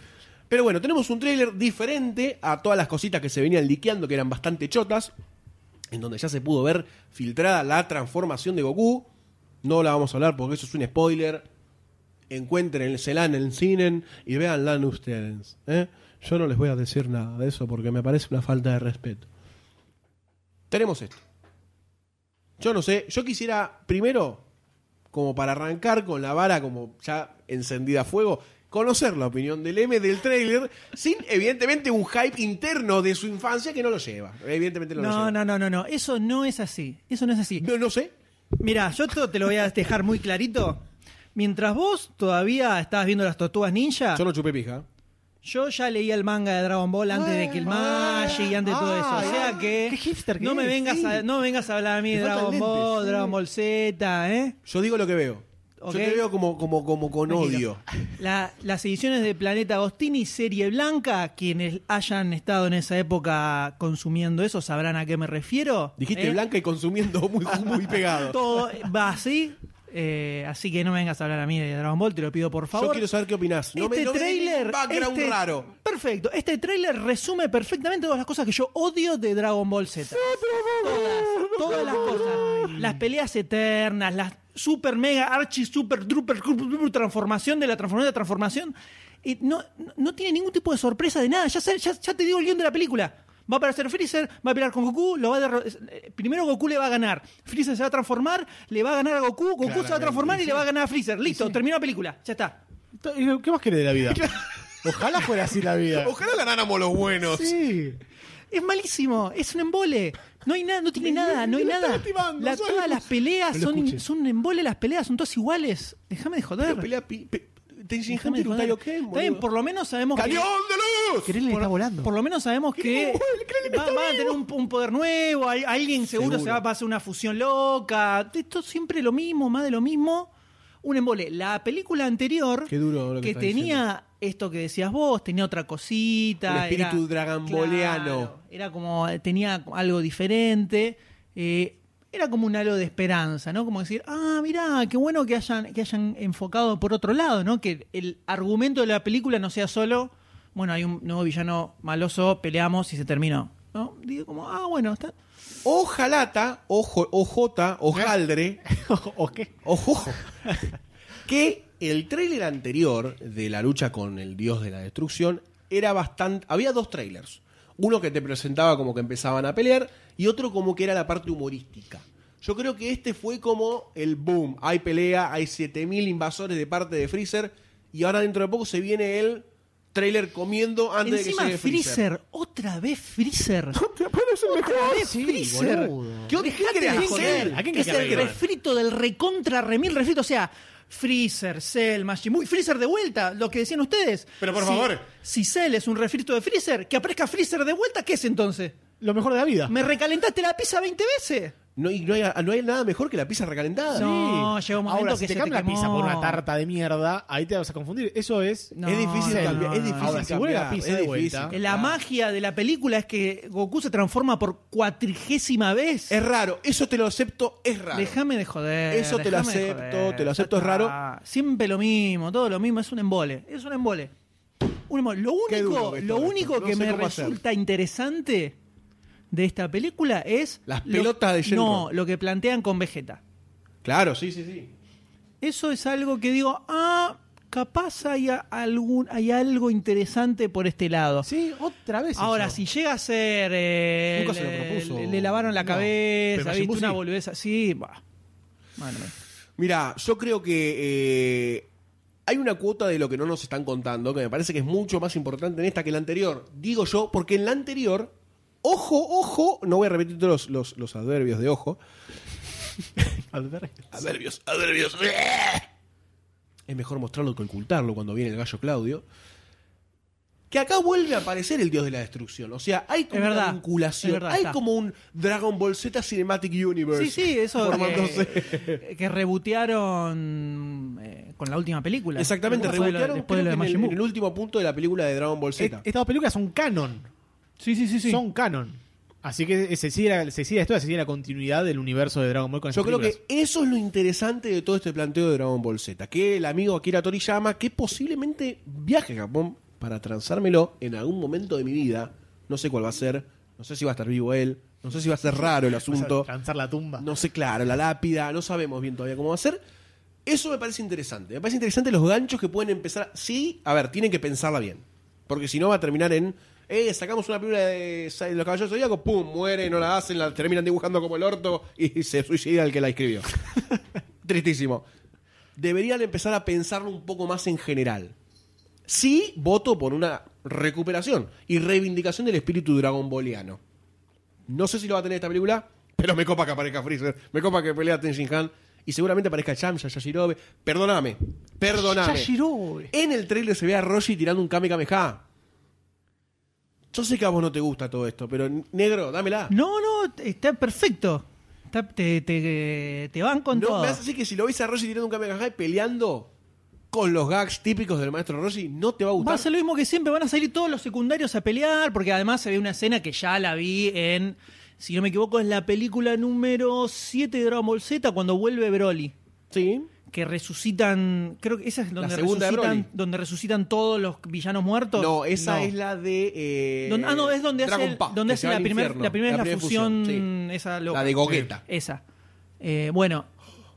Pero bueno, tenemos un tráiler diferente a todas las cositas que se venían liqueando, que eran bastante chotas, en donde ya se pudo ver filtrada la transformación de Goku. No la vamos a hablar porque eso es un spoiler. Encuéntrenla en el cine y véanla ustedes. ¿eh? Yo no les voy a decir nada de eso porque me parece una falta de respeto. Tenemos esto. Yo no sé, yo quisiera primero, como para arrancar con la vara como ya encendida a fuego, conocer la opinión del M del trailer, sin evidentemente un hype interno de su infancia que no lo lleva. Evidentemente no, lo No, lleva. no, no, no, no. Eso no es así. Eso no es así. No, no sé. Mira, yo esto te lo voy a dejar muy clarito. Mientras vos todavía estabas viendo las tortugas ninja, Yo no chupé pija. yo ya leía el manga de Dragon Ball antes de que el Magic y antes de todo eso. O sea que qué hipster que no me es, vengas sí. a, no me vengas a hablar a mí de faltan Dragon lentes, Ball, sí. Dragon Ball Z, ¿eh? Yo digo lo que veo. Yo te veo como, como, como con Tranquilo. odio. La- las ediciones de Planeta Agostini, serie blanca, quienes hayan estado en esa época consumiendo eso sabrán a qué me refiero. Dijiste ¿eh? blanca y consumiendo muy, muy pegado. Todo va así. Eh, así que no me vengas a hablar a mí de Dragon Ball, te lo pido por favor. Yo quiero saber qué opinás. No este me, no me trailer, background este- raro. Perfecto. Este tráiler resume perfectamente todas las cosas que yo odio de Dragon Ball Z. Todas, todas las cosas. Las peleas eternas, las super mega archi super trooper transformación de la transformación de la transformación. Y no, no- tiene ningún tipo de sorpresa de nada. Ya, ya te digo el guion de la película. Va a aparecer Freezer, va a pelear con Goku, lo va a derro- eh, primero Goku le va a ganar. Freezer se va a transformar, le va a ganar a Goku, Goku se va a transformar y le va a ganar a Freezer. Listo, terminó la película. Ya está. ¿Qué más querés de la vida? Ojalá fuera así la vida. Ojalá ganáramos los buenos. Sí. Es malísimo, es un embole. No hay nada, no tiene nada, no hay nada. La- todas las peleas son, son un embole, las peleas son todas iguales. Déjame de joder. Pero pelea pe- Tenshin Déjame de Han joder. Tirutai, ¿ok, Está bien, boludo? por lo menos sabemos que. ¡Cañón de luz! Krillin está volando. Por lo menos sabemos que va- van a tener un, un poder nuevo, hay- alguien seguro, Seguro. se va a pasar una fusión loca. Esto es siempre lo mismo, más de lo mismo. un embole. La película anterior, Qué duro lo que que tenía esto que decías vos, tenía otra cosita. El espíritu era- dragamboleano. Claro, era como, tenía algo diferente. eh, era como un halo de esperanza, ¿no? Como decir, ah, mirá, qué bueno que hayan, que hayan enfocado por otro lado, ¿no? Que el argumento de la película no sea solo, bueno, hay un nuevo villano maloso, peleamos y se terminó. ¿No? Digo como, ah, bueno, está. Ojalata, ojo, ojota, ojaldre, ¿O qué? ojo, que el tráiler anterior de la lucha con el dios de la destrucción era bastante... Había dos trailers. Uno que te presentaba como que empezaban a pelear y otro como que era la parte humorística. Yo creo que este fue como el boom. Hay pelea, hay 7000 invasores de parte de Freezer y ahora dentro de poco se viene el trailer comiendo antes Encima de que llegue Freezer. otra vez Freezer. ¿Te parece Otra vez Sí, Freezer. boludo. ¿Qué, ¿Qué querés de hacer? joder. ¿A quién es el refrito del recontra remil refrito. O sea, Freezer, Cell, Majin Buu, y Freezer de vuelta, lo que decían ustedes. Pero por Si- favor. Si Cell es un refrito de Freezer, que aparezca Freezer de vuelta, ¿qué es entonces? Lo mejor de la vida. ¿Me recalentaste la pizza 20 veces? No, y no hay, no hay nada mejor que la pizza recalentada. No, llega un momento Ahora, que si te se cambia te la pizza por una tarta de mierda, ahí te vas a confundir. Eso es. No, es difícil no, cambiar. Es difícil Ahora, si vuelve la cambiar, pizza es de difícil. vuelta, La magia de la película es que Goku se transforma por cuatrigésima vez. Es raro, eso te lo acepto, es raro. Déjame de joder. Eso te lo déjame de acepto, joder. te lo acepto, es raro. Siempre lo mismo, todo lo mismo, es un embole. Es un embole. Un embole. Lo Qué único, lo esto. único No que sé me cómo hacer. resulta interesante de esta película es. Las lo- pelotas de Shenron. No, lo que plantean con Vegeta. Claro, sí, sí, sí. Eso es algo que digo, ah, capaz hay, algún, hay algo interesante por este lado. Sí, otra vez. Ahora, eso. si llega a ser. eh, Nunca se lo le- propuso. Le, le lavaron la No, cabeza, ¿viste? Una sí. boludez así. bah. Bueno, Mira, yo creo que eh, hay una cuota de lo que no nos están contando que me parece que es mucho más importante en esta que en la anterior. Digo yo, porque en la anterior, ojo, ojo, no voy a repetir todos los, los, los adverbios de ojo. Adverbios, adverbios. Es mejor mostrarlo que ocultarlo cuando viene el gallo Claudio. Que acá vuelve a aparecer el dios de la destrucción. O sea, hay como Es una vinculación. es verdad, hay está. como un Dragon Ball Z Cinematic Universe. Sí, sí, eso que, que rebotearon eh, con la última película. Exactamente, Después de lo- rebotearon después de lo en, el, Buu. en el último punto de la película de Dragon Ball Z. Estas dos películas son canon. Sí, sí, sí, sí. Son canon. Así que se sigue, la- se sigue esto, se sigue la continuidad del universo de Dragon Ball con Yo creo películas. que eso es lo interesante de todo este planteo de Dragon Ball Z. Que el amigo Akira Toriyama, que posiblemente viaje a Japón para transármelo en algún momento de mi vida. No sé cuál va a ser. No sé si va a estar vivo él. No sé si va a ser raro el asunto. Transar la tumba. No sé, claro, la lápida. No sabemos bien todavía cómo va a ser. Eso me parece interesante. Me parece interesante los ganchos que pueden empezar. Sí, a ver, tienen que pensarla bien. Porque si no va a terminar en. Eh, sacamos una película de los caballeros zodíacos, pum, muere, no la hacen, la terminan dibujando como el orto y se suicida el que la escribió. Tristísimo. Deberían empezar a pensarlo un poco más en general. Sí, voto por una recuperación y reivindicación del espíritu Dragon Balliano. No sé si lo va a tener esta película, pero me copa que aparezca Freezer, me copa que pelea Tenshin Han y seguramente aparezca Chamsa, Yashirobe. Perdóname, perdóname. Yashirobe. En el trailer se ve a Roshi tirando un Kame Kameha. Yo sé que a vos no te gusta todo esto, pero negro, dámela. No, no, está perfecto. Está- te, te, te van con No, todo. me hace así que si lo ves a Roshi tirando un Kame Kameha y peleando con los gags típicos del maestro Roshi, no te va a Va gustar. a ser lo mismo que siempre, van a salir todos los secundarios a pelear, porque además se ve una escena que ya la vi en, si no me equivoco, es la película número 7 de Dragon Ball Z, cuando vuelve Broly. Sí. Que resucitan, creo que esa es donde, resucitan, donde resucitan todos los villanos muertos. No, esa No. es la de. eh, ah, no, es donde hace, Dragon donde hace la primera la primera es la fusión, sí. esa loca. La de Gogeta. Esa. Eh, bueno,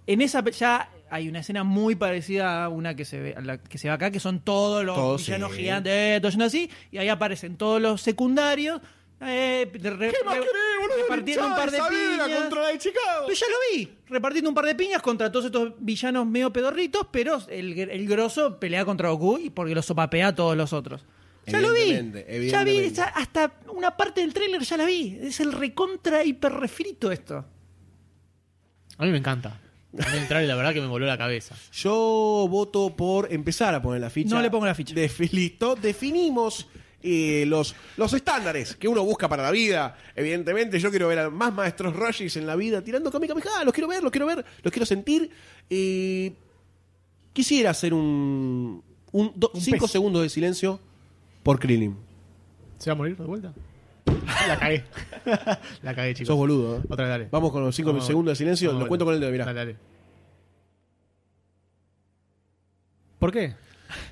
en esa ya hay una escena muy parecida a una que se ve, a la que se ve acá, que son todos los Todos, villanos sí. gigantes, eh, todos así, y ahí aparecen todos los secundarios. Eh, repartiendo un par de piñas. contra la de Chicago. Pero ya lo vi, repartiendo un par de piñas contra todos estos villanos medio pedorritos, pero el, el grosso pelea contra Goku y porque lo sopapea a todos los otros. Ya lo vi. Ya vi, ya hasta una parte del tráiler ya la vi. Es el recontra hiper refrito esto. A mí me encanta. A mí entrar y la verdad que me voló la cabeza. Yo voto por empezar a poner la ficha. No le pongo la ficha. Listo, definimos los, los estándares que uno busca para la vida. Evidentemente, yo quiero ver a más maestros Roshis en la vida tirando Kame Kameha. Los quiero ver, los quiero ver, los quiero sentir. Quisiera hacer un. un, do- Un cinco pez. segundos de silencio por Krillin. ¿Se va a morir de vuelta? La cagué. La cagué, chicos. Sos boludo, ¿eh? Otra vez, dale. Vamos con los cinco segundos de silencio. Lo cuento con el dedo, mirá. Dale, dale. ¿Por qué?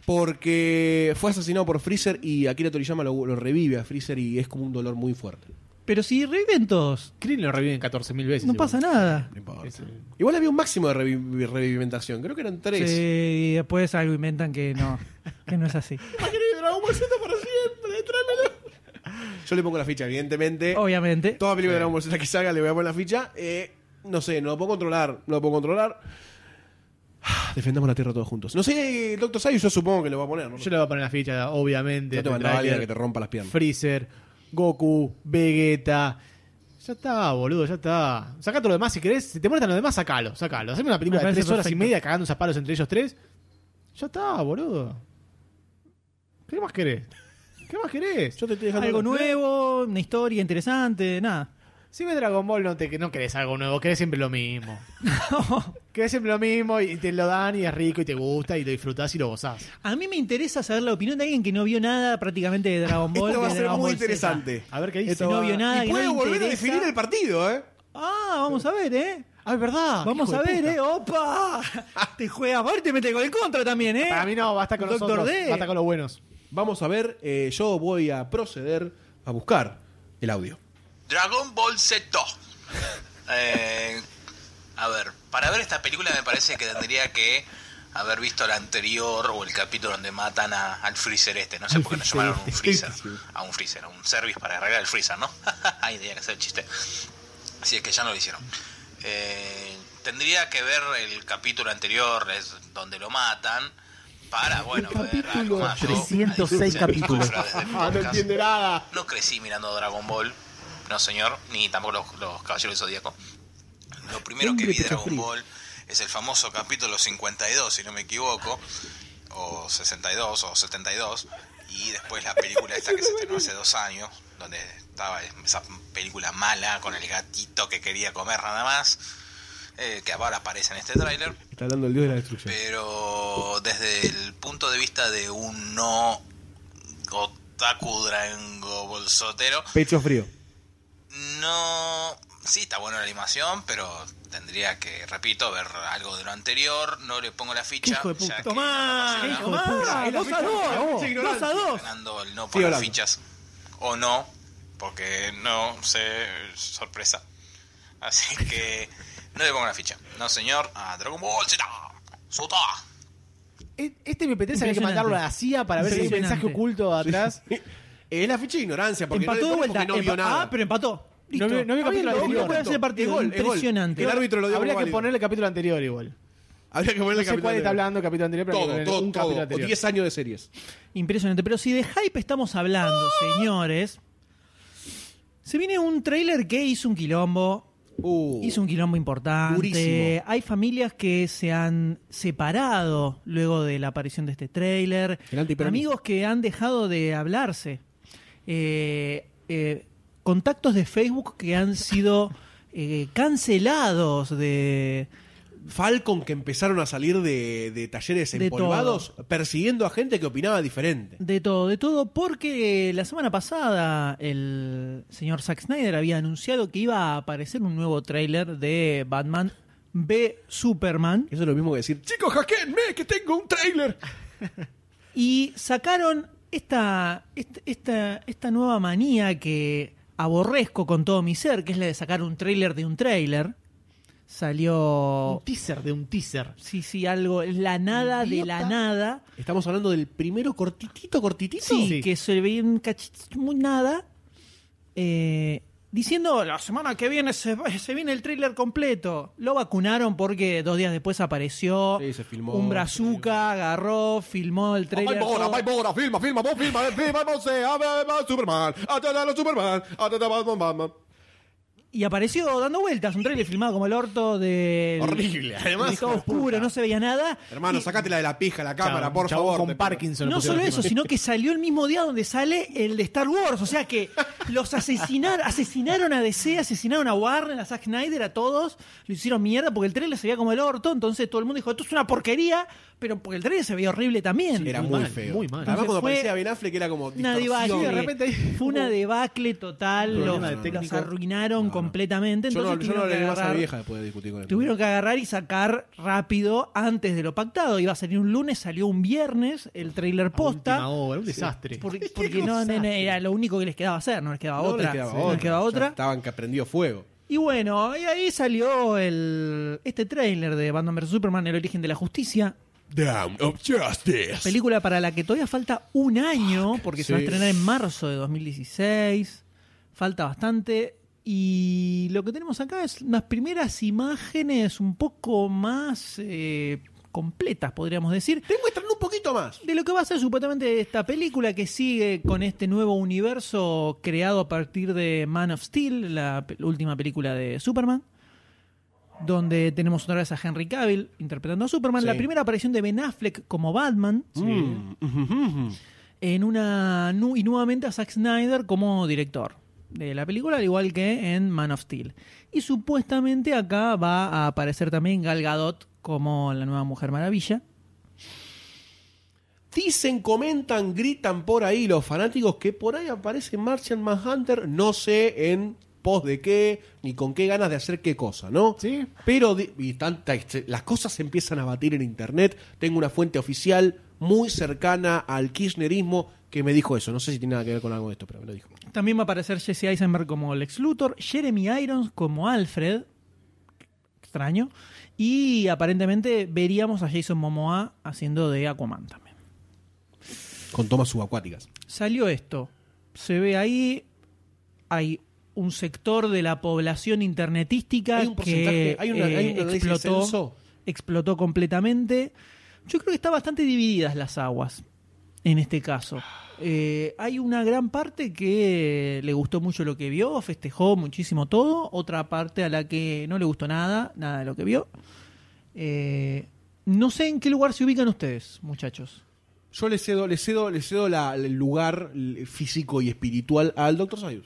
Porque fue asesinado por Freezer y Akira Toriyama lo, lo revive a Freezer y es como un dolor muy fuerte. Pero si reviven todos, Krillin lo reviven 14.000 veces. no igual. pasa nada. No importa. Igual había un máximo de revi- revivimentación. Creo que eran tres. Sí, y después algo inventan que no, que no es así. Dragon Ball Z para siempre, tráemelo. Yo le pongo la ficha, evidentemente. Obviamente. Toda película de Dragon Ball Z que salga le voy a poner la ficha. Eh, no sé, no lo puedo controlar. No lo puedo controlar. Defendamos la Tierra todos juntos. No sé, Doctor Sayus yo supongo que lo va a poner. ¿no? Yo le voy a poner la ficha, obviamente. No te alguien tráiler. que te rompa las piernas. Freezer, Goku, Vegeta. Ya está, boludo, ya está. Sacá todo lo demás si querés. Si te molestan los demás, sacalo, sacalo. Haceme una película de tres horas y media cagándose a palos entre ellos tres. Ya está, boludo. ¿Qué más querés? ¿Qué más querés? Yo te estoy dejando Algo nuevo, una historia interesante, nada. Si ves Dragon Ball no, te, no querés algo nuevo, querés siempre lo mismo. querés siempre lo mismo y te lo dan y es rico y te gusta y lo disfrutás y lo gozás. A mí me interesa saber la opinión de alguien que no vio nada prácticamente de Dragon Ball. Esto va a ser Dragon muy Ball Z. interesante. A ver qué dice. Esto no vio nada, Y que puede volver a definir el partido, ¿eh? Ah, vamos a ver, ¿eh? Ah, es verdad. Vamos a ver, puta. ¿eh? ¡Opa! Te juega aparte y te mete con el contra también, ¿eh? Para mí no, basta con Doctor nosotros. D. Basta con los buenos. Vamos a ver, eh, yo voy a proceder a buscar el audio. Dragon Ball Z. Eh, a ver, para ver esta película me parece que tendría que haber visto la anterior o el capítulo donde matan a- al freezer este. No sé por qué nos llamaron un freezer. A un freezer, a un service para arreglar el freezer, ¿no? Ahí tenía que hacer el chiste. Si es que ya no lo hicieron. Eh, tendría que ver el capítulo anterior, es donde lo matan. Para, bueno, ver algo más. Yo, 306 a diferencia de capítulos. Ah, no entiende nada. no crecí mirando Dragon Ball, no señor, ni tampoco los, los Caballeros del Zodíaco. Lo primero que vi de Dragon. Ball es el famoso capítulo 52, si no me equivoco, o 62 o 72, y después la película esta que se estrenó hace dos años, donde estaba esa película mala con el gatito que quería comer nada más, eh, que ahora aparece en este tráiler. Está hablando el dios de la destrucción. Pero desde el punto de vista de un no otaku drango bolsotero, Pecho frío. No... Sí, está buena la animación, pero tendría que, repito, ver algo de lo anterior. No le pongo la ficha. hijo de ya puta. que Tomá, hijo de puta. Dos a dos. Dos a dos. ganando el no por las fichas. O no, porque no sé, sorpresa. Así que no le pongo la ficha. No, señor, a Dragon Ball Z. Sota. E- Este MP3 había que Impresionante. mandarlo a la CIA para ver si hay un mensaje oculto atrás. Es la ficha de ignorancia, porque Empató no, de vuelta. porque no vio Empa- nada. Ah, pero empató. Listo. No bien, anterior. puede hacer partido. gol, es gol. Impresionante. El árbitro lo dio Habría que válido. poner el capítulo anterior igual. Habría que ponerle No sé cuál está hablando, capítulo anterior, pero Todo, todo, poner un todo. capítulo O anterior. 10 años de series. Impresionante. Pero si de hype estamos hablando, señores, se viene un trailer que hizo un quilombo. Uh, Hizo un quilombo importante. Durísimo. Hay familias que se han separado luego de la aparición de este tráiler. El antiperonismo. Amigos que han dejado de hablarse. Eh, eh, contactos de Facebook que han sido eh, cancelados de... Falcon que empezaron a salir de, de talleres De empolvados persiguiendo a gente que opinaba diferente. De todo, de todo, porque la semana pasada el señor Zack Snyder había anunciado que iba a aparecer un nuevo tráiler de Batman B Superman Eso es lo mismo que decir, chicos, hackenme que tengo un trailer. y sacaron esta, esta, esta, nueva manía que aborrezco con todo mi ser, que es la de sacar un tráiler de un tráiler. Salió... Un teaser de un teaser. Sí, sí, algo, la nada de la nada. Estamos hablando del primero cortitito, cortitito. Sí, Sí. que se veía un cachito muy nada. eh, diciendo la semana que viene se, se viene el tráiler completo. Lo vacunaron porque dos días después apareció Sí, se filmó. un brazuca, agarró, filmó el tráiler. todo. Bora, filma, filma, vos filma, filma, vos va, Superman, a ver, a Superman, a ver, Batman, Batman. Y apareció dando vueltas, un trailer filmado como el orto de. Horrible, además. Estaba oscuro, no se veía nada. Hermano, Y- sacátela de la pija la cámara, Chabón, por chabón favor. Con Te- Parkinson. No solo eso, sino que salió el mismo día donde sale el de Star Wars. O sea que los asesinar, asesinaron a DC, asesinaron a Warner, a Zack Snyder, a todos. Lo hicieron mierda porque el trailer se veía como el orto. Entonces todo el mundo dijo, esto es una porquería. Pero porque el trailer se veía horrible también. Era Muy muy, mal, feo. muy mal. Además, Entonces cuando fue aparecía Ben Affleck era como Una debacle. de repente ahí Fue una debacle total. Los, de los técnico. Completamente. Yo no, Entonces yo no tuvieron, que más a agarrar, mi vieja después de discutir con él. tuvieron que agarrar y sacar rápido antes de lo pactado. Iba a salir un lunes, salió un viernes el trailer A posta. última hora, un desastre. Por- porque no, no, era lo único que les quedaba hacer, no les quedaba No otra. les quedaba no les otra. quedaba Ya otra. Estaban que prendió fuego. Y bueno, y ahí salió el este tráiler de Batman vs Superman, el origen de la justicia, Down of Justice. película para la que todavía falta un año, porque se va a estrenar en marzo de 2016. Falta bastante. Y lo que tenemos acá es unas primeras imágenes un poco más eh, completas, podríamos decir. Te muestran un poquito más. de lo que va a ser supuestamente esta película que sigue con este nuevo universo creado a partir de Man of Steel, la última película de Superman, donde tenemos otra vez a Henry Cavill interpretando a Superman, Sí. la primera aparición de Ben Affleck como Batman, Mm, en una y nuevamente a Zack Snyder como director de la película, al igual que en Man of Steel. Y supuestamente acá va a aparecer también Gal Gadot como la nueva Mujer Maravilla. Dicen, comentan, gritan por ahí los fanáticos que por ahí aparece Martian Manhunter, no sé en pos de qué, ni con qué ganas de hacer qué cosa, ¿no? Sí. Pero y tanta, este, las cosas se empiezan a batir en internet. Tengo una fuente oficial muy cercana al kirchnerismo que me dijo eso. No sé si tiene nada que ver con algo de esto, pero me lo dijo. También va a aparecer Jesse Eisenberg como Lex Luthor, Jeremy Irons como Alfred, extraño, y aparentemente veríamos a Jason Momoa haciendo de Aquaman también. Con tomas subacuáticas. Salió esto, se ve ahí, hay un sector de la población internetística Hay un que hay una- eh, hay explotó, explotó completamente. Yo creo que está bastante divididas las aguas en este caso. Eh, hay una gran parte que le gustó mucho lo que vio, festejó muchísimo todo, otra parte a la que no le gustó nada, nada de lo que vio. Eh, no sé en qué lugar se ubican ustedes, muchachos. Yo le cedo, le cedo, le cedo la- el lugar físico y espiritual al Dr. Sayus.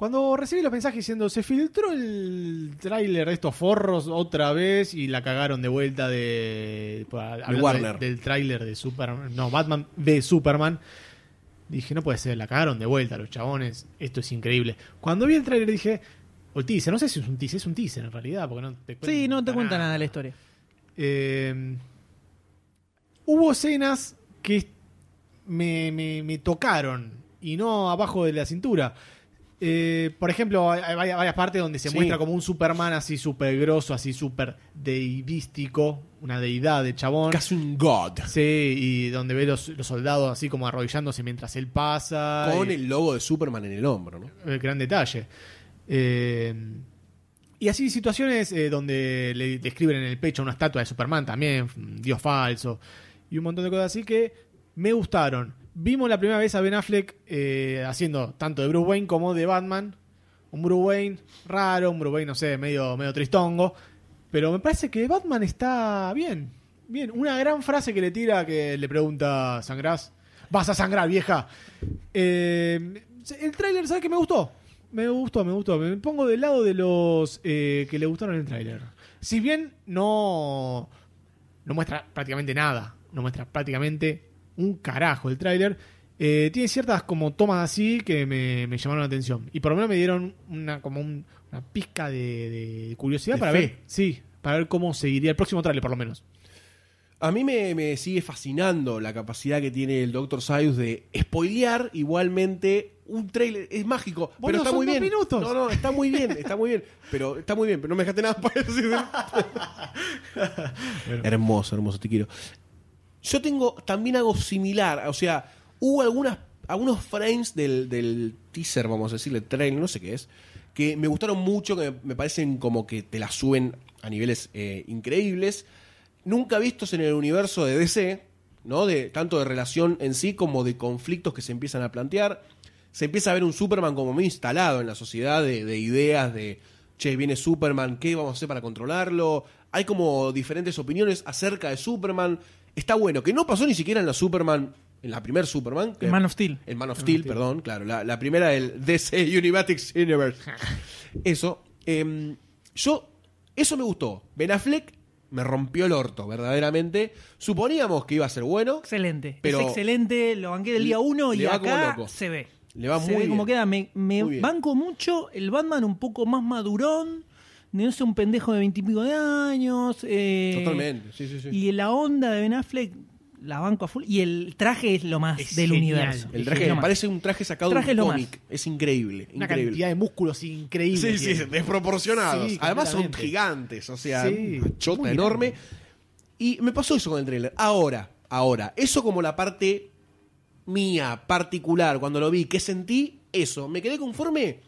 Cuando recibí los mensajes diciendo se filtró el tráiler de estos forros otra vez y la cagaron de vuelta de, hablando Warner. del tráiler de Superman, no, Batman v Superman, dije, no puede ser, la cagaron de vuelta los chabones, esto es increíble. Cuando vi el tráiler dije, o el teaser, no sé si es un teaser, es un teaser en realidad, porque no te Sí, no te cuenta nada de la historia. Eh, hubo escenas que me, me- me tocaron y no abajo de la cintura. Eh, por ejemplo, hay, varias, varias partes donde se Sí. muestra como un Superman así súper grosso, así súper deivístico, una deidad de chabón. Casi un god. Sí, y donde ve los, los soldados así como arrodillándose mientras él pasa. Con y- el logo de Superman en el hombro, ¿no? el gran detalle. Eh, y así situaciones eh, donde le, le escriben en el pecho una estatua de Superman también, dios falso, y un montón de cosas así que me gustaron. Vimos la primera vez a Ben Affleck eh, haciendo tanto de Bruce Wayne como de Batman. Un Bruce Wayne raro, un Bruce Wayne, no sé, medio, medio tristongo. Pero me parece que Batman está bien. Bien, una gran frase que le tira que le pregunta ¿Sangrás? Vas a sangrar, vieja. Eh, el tráiler, ¿sabes qué me gustó? Me gustó, me gustó. Me pongo del lado de los eh, que le gustaron el tráiler. Si bien no, no muestra prácticamente nada, no muestra prácticamente un carajo el tráiler, eh, tiene ciertas como tomas así que me, me llamaron la atención. Y por lo menos me dieron una como un- una pizca de, de curiosidad De para fe. ver, sí, para ver cómo seguiría el próximo tráiler por lo menos. A mí me, me sigue fascinando la capacidad que tiene el Dr. Sayus de spoilear igualmente un trailer. Es mágico, pero está muy bien. minutos. No, no, está muy bien, está muy bien. Pero está muy bien, pero no me dejaste nada para decir. Hermoso, hermoso, te quiero. Yo tengo también algo similar. O sea, hubo algunas, algunos frames del, del teaser, vamos a decirle, trailer, no sé qué es, que me gustaron mucho, que me, parecen como que te la suben a niveles eh, increíbles. Nunca vistos en el universo de DC, ¿no? De, tanto de relación en sí como de conflictos que se empiezan a plantear. se empieza a ver un Superman como muy instalado en la sociedad de, de ideas de, che, viene Superman, ¿qué vamos a hacer para controlarlo? Hay como diferentes opiniones acerca de Superman. Está bueno, que no pasó ni siquiera en la Superman, en la primer Superman. que- El Man of Steel. el Man of Steel, perdón, claro. La, la primera, el DC Unimatic Universe. Eso. em, yo, eso me gustó. Ben Affleck me rompió el orto, verdaderamente. Suponíamos que iba a ser bueno. Excelente. Pero- es excelente, lo banqué del día uno y acá se ve. Le va se muy ve bien. como queda. Me, banco mucho el Batman un poco más madurón. No ser un pendejo de veintipico de años. eh, Totalmente, sí, sí, sí. Y la onda de Ben Affleck la banco a full. Y el traje es lo más Es del genial. universo. el Es traje lo más. parece un traje sacado Traje es de lo un más. cómic. Es increíble, Una increíble. cantidad de músculos increíbles. Sí, sí, tiene. desproporcionados. Sí, Además son completamente. gigantes, o sea, Sí, una chota enorme. Y me pasó eso con el trailer. Ahora, ahora, eso como la parte mía, particular, cuando lo vi, que sentí eso, me quedé conforme.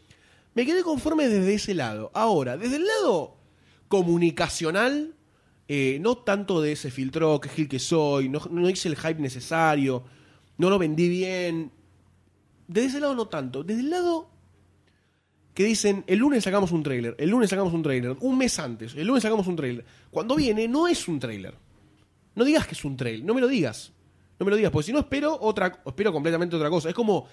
Me quedé conforme desde ese lado. Ahora, desde el lado comunicacional, eh, no tanto de ese filtro, que gil que soy, no, hice el hype necesario, no lo vendí bien. Desde ese lado no tanto. Desde el lado que dicen, el lunes sacamos un trailer, el lunes sacamos un trailer, un mes antes, el lunes sacamos un trailer. Cuando viene, no es un trailer. No digas que es un trailer, no me lo digas. No me lo digas, porque si no espero otra, espero completamente otra cosa. Es como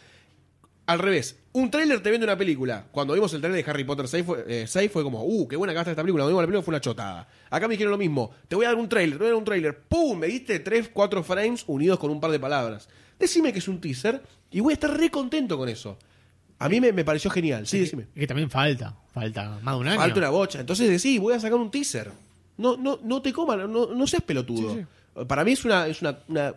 al revés. Un trailer te vende una película. Cuando vimos el trailer de Harry Potter 6 fue, eh, 6 fue como, uh, qué buena que estar esta película. Cuando vimos la película fue una chotada. Acá me dijeron lo mismo. Te voy a dar un trailer, te voy a dar un trailer. ¡Pum! Me diste 3, 4 frames unidos con un par de palabras. Decime que es un teaser y voy a estar re contento con eso. A mí me, me pareció genial. Sí, decime. Es que también falta. Falta más de un año. Falta una bocha. Entonces decís, voy a sacar un teaser. No, no, no te coman, no, no seas pelotudo. Para mí es una, es una, una-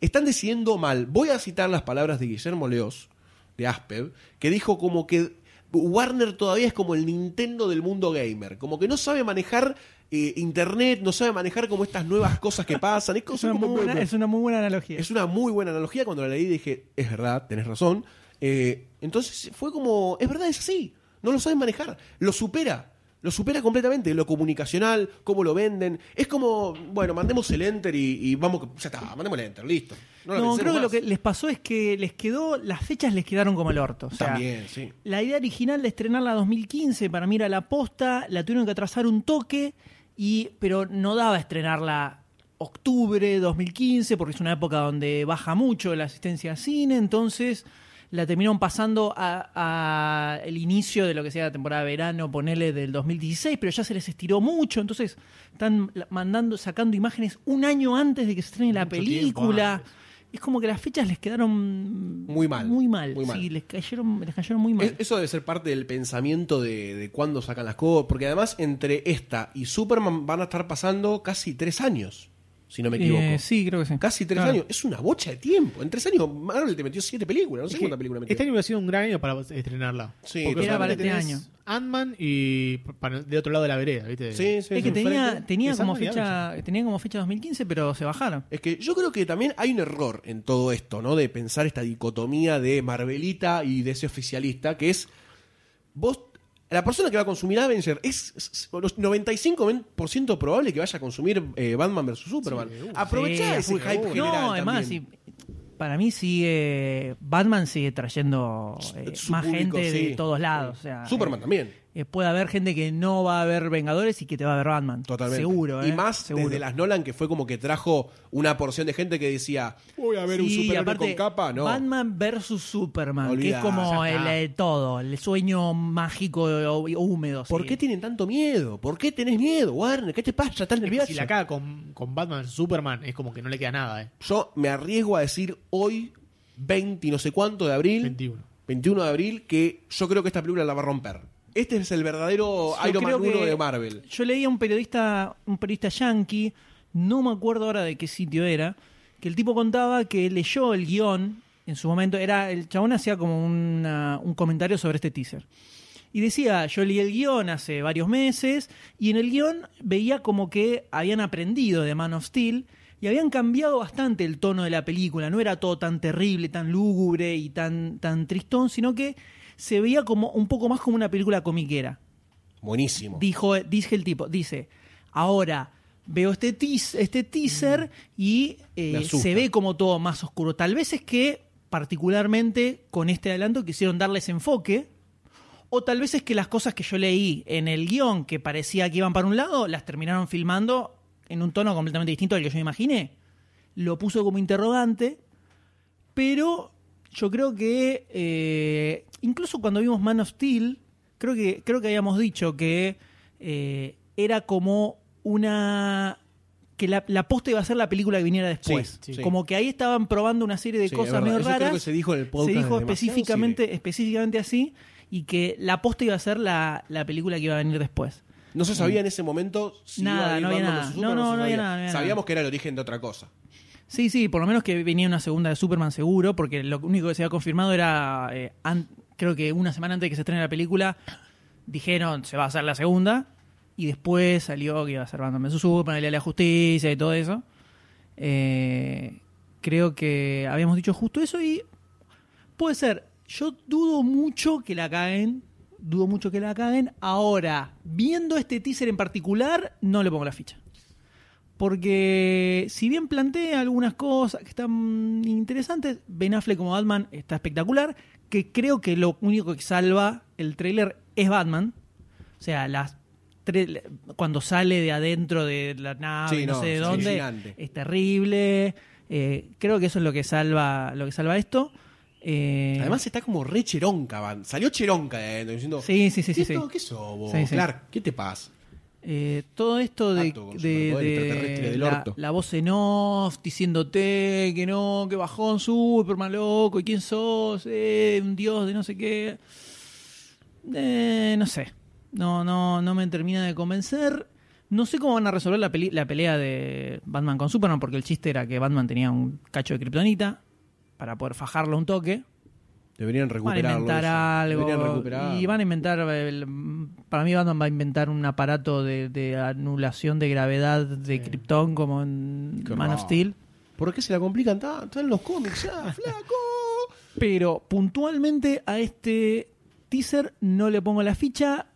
Están decidiendo mal. Voy a citar las palabras de Guillermo Leos, de Aspev, que dijo como que Warner todavía es como el Nintendo del mundo gamer. Como que no sabe manejar eh, internet, no sabe manejar como estas nuevas cosas que pasan. Es, una, muy buena, es una muy buena analogía. es una muy buena analogía. Cuando la leí dije, es verdad, tenés razón. Eh, entonces fue como, es verdad, es así. No lo saben manejar. Lo supera. Lo supera completamente. Lo comunicacional, cómo lo venden. Es como, bueno, mandemos el enter y, y vamos, ya está, mandemos el enter, listo. No, creo que lo que les pasó es que les quedó, las fechas les quedaron como el orto. O sea, También, sí. La idea original de estrenarla 2015 para era la posta, la tuvieron que atrasar un toque, y, pero no daba estrenarla octubre 2015 porque es una época donde baja mucho la asistencia a cine, entonces la terminaron pasando a, a el inicio de lo que sea la temporada de verano, ponele del 2016, pero ya se les estiró mucho, entonces están mandando, sacando imágenes un año antes de que se estrene la Mucho película. Es como que las fechas les quedaron Muy mal, Muy mal. muy mal. Sí, les cayeron, les cayeron muy mal. Es- Eso debe ser parte del pensamiento de, de cuándo sacan las cosas. Porque además, entre esta y Superman van a estar pasando casi tres años, si no me equivoco. Eh, sí, creo que sí. Casi tres Claro. años. Es una bocha de tiempo. En tres años, Marvel te metió siete películas. No sé Es cuántas películas metió. este año hubiera sido un gran año para estrenarla. Sí, Porque Era para este año. Ant-Man y para- de otro lado de la vereda, ¿viste? Sí, sí, Es que sí. tenía, tenía es como fecha, tenía como fecha 2015, pero se bajaron. Es que yo creo que también hay un error en todo esto, ¿no? De pensar esta dicotomía de Marvelita y de ese oficialista, que es vos, la persona que va a consumir Avenger es, es- los 95% probable que vaya a consumir eh, Batman vs Superman. Aprovechá Sí, ese hype general No, además, sí, para mí sigue. Batman sigue trayendo eh, más público, gente sí. de todos lados. O sea, Superman eh, también. Eh, puede haber gente que no va a ver Vengadores y que te va a ver Batman. Totalmente. Seguro, ¿eh? Y más Seguro. desde las Nolan, que fue como que trajo una porción de gente que decía, voy a ver un superhéroe aparte, con capa. No. Batman versus Superman, Olvidá, que es como el, eh, todo, el sueño mágico húmedo. ¿Por sí. qué tienen tanto miedo? ¿Por qué tenés miedo, Warner? ¿Qué te pasa? ¿Estás Es que nervioso? Si la caga con, con Batman Superman es como que no le queda nada, ¿eh? Yo me arriesgo a decir hoy, 20 y no sé cuánto de abril, 21. 21 de abril, que yo creo que esta película la va a romper. Este es el verdadero Yo Iron Man creo 1 que- de Marvel. Yo leía a un periodista, un periodista yankee, no me acuerdo ahora de qué sitio era, que el tipo contaba que leyó el guion en su momento, era el chabón hacía como una- un comentario sobre este teaser. Y decía, yo leí el guion hace varios meses y en el guion veía como que habían aprendido de Man of Steel y habían cambiado bastante el tono de la película. No era todo tan terrible, tan lúgubre y tan, tan tristón, sino que se veía como un poco más como una película comiquera Buenísimo. dijo, dice el tipo, dice, ahora veo este, este teaser y eh, se ve como todo más oscuro. Tal vez es que particularmente con este adelanto quisieron darles enfoque. O tal vez es que las cosas que yo leí en el guion que parecía que iban para un lado, las terminaron filmando en un tono completamente distinto al que yo me imaginé. Lo puso como interrogante, pero yo creo que eh, incluso cuando vimos Man of Steel, creo que, creo que habíamos dicho que eh, era como una que la, la posta iba a ser la película que viniera después. Sí, sí. Como que ahí estaban probando una serie de Sí, cosas medio Eso raras. creo que se dijo en el podcast Se dijo específicamente, específicamente así, y que la posta iba a ser la, la película que iba a venir después. No se sabía en ese momento si Nada, iba a no había nada. No, Superman, no, se no había nada, no Sabíamos que era el origen de otra cosa. Sí, sí, por lo menos que venía una segunda de Superman seguro, porque lo único que se había confirmado era, eh, creo que una semana antes de que se estrene la película, dijeron se va a hacer la segunda, y después salió que iba a ser Batman vs Superman, la Justicia y todo eso. Eh, creo que habíamos dicho justo eso y puede ser. Yo dudo mucho que la caguen, dudo mucho que la caguen. Ahora, viendo este teaser en particular, no le pongo la ficha. Porque si bien plantea algunas cosas que están interesantes, Ben Affleck como Batman está espectacular, que creo que lo único que salva el tráiler es Batman. O sea, las cuando sale de adentro de la nave, Sí, no, no, sé de dónde, es terrible. Eh, creo que eso es lo que salva, lo que salva esto. Eh, Además está como re cheronca, Van. Salió cheronca de adentro diciendo... Sí, sí, sí, sí, "¿Qué esto? sí. ¿Qué sos vos? Sí, sí. Clark, ¿qué te pasa? Eh, todo esto de, la voz en off diciéndote que no, que bajón Superman loco, y quién sos, eh, un dios de no sé qué. Eh, no sé. No, no, no me termina de convencer. No sé cómo van a resolver la, peli- la pelea de Batman con Superman, porque el chiste era que Batman tenía un cacho de kriptonita para poder fajarlo un toque. Deberían Van a recuperarlo. inventar eso. algo. Recuperar. Y van a inventar. el- para mí, Batman va a inventar un aparato de, de anulación de gravedad de Krypton como en Qué Man of. Steel. ¿Por qué se la complican tanto? Están en los cómics ya, flaco. Pero puntualmente a este teaser no le pongo la ficha.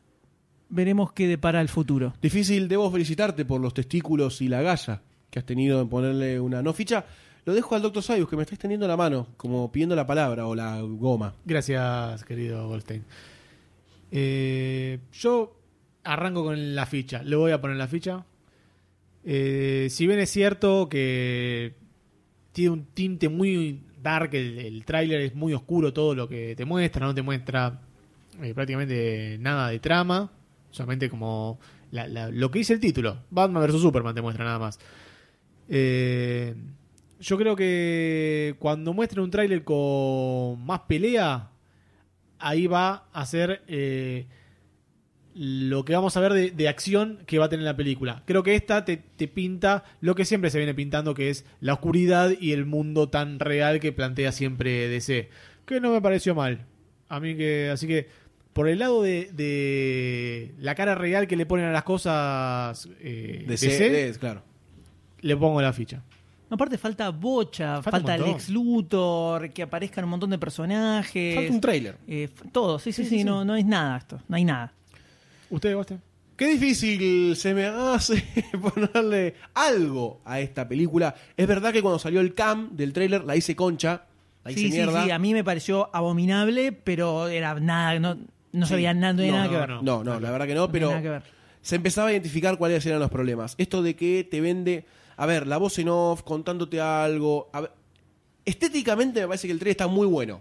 Veremos qué depara el futuro. Difícil, debo felicitarte por los testículos y la galla que has tenido en ponerle una no ficha. Lo dejo al Dr. Sayus, que me está extendiendo la mano, como pidiendo la palabra o la goma. Gracias, querido Goldstein. Eh, yo arranco con la ficha. Le voy a poner la ficha. Eh, si bien es cierto que tiene un tinte muy dark, el, el tráiler es muy oscuro todo lo que te muestra, no te muestra eh, prácticamente nada de trama, solamente como lo que dice el título, Batman vs. Superman te muestra nada más. Eh, yo creo que cuando muestren un tráiler con más pelea, ahí va a ser eh, lo que vamos a ver de, de acción que va a tener la película. Creo que esta te, te pinta lo que siempre se viene pintando, que es la oscuridad y el mundo tan real que plantea siempre DC. Que no me pareció mal. A mí que. Así que. Por el lado de, de la cara real que le ponen a las cosas eh, De DC, C, claro. le pongo la ficha. No, aparte falta Bocha, Falta falta, un el montón. ex Luthor, que aparezcan un montón de personajes. Falta un tráiler. Eh, todo, sí, sí, Sí, sí, sí, no, no es nada esto, no hay nada. ¿Usted, Goste? Qué difícil se me hace ponerle algo a esta película. Es verdad que cuando salió el cam del tráiler la hice concha, la hice Sí, sí, mierda. sí, a mí me pareció abominable, pero era nada, no, no sabía nada, no No, nada que ver. no. No, no, la verdad que no, No pero se empezaba a identificar cuáles eran los problemas. Esto de que te vende, a ver, la voz en off, contándote algo. estéticamente me parece que el 3 está muy bueno.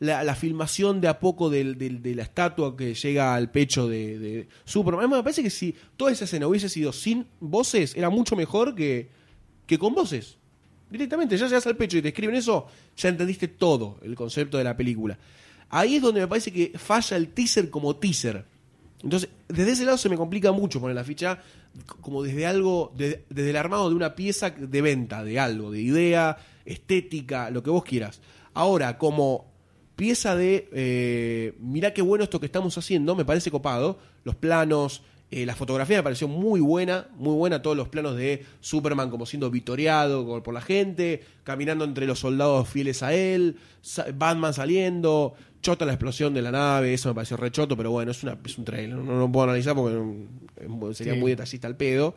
La, filmación de a poco de la estatua que llega al pecho de, de Superman. Me parece que si toda esa escena hubiese sido sin voces, era mucho mejor que, que con voces. Directamente, ya llegas al pecho y te escriben eso, ya entendiste todo el concepto de la película. Ahí es donde me parece que falla el teaser como teaser. Entonces, desde ese lado se me complica mucho poner la ficha como desde algo, de- desde el armado de una pieza de venta, de algo, de idea, estética, lo que vos quieras. Ahora, como pieza de, eh, mirá qué bueno esto que estamos haciendo, me parece copado, los planos, eh, la fotografía me pareció muy buena, muy buena, todos los planos de Superman como siendo vitoreado por- la gente, caminando entre los soldados fieles a él, Batman saliendo, chota la explosión de la nave, eso me pareció re choto, pero bueno, es, una, es un trailer, no lo puedo analizar porque sería Sí. muy detallista al pedo.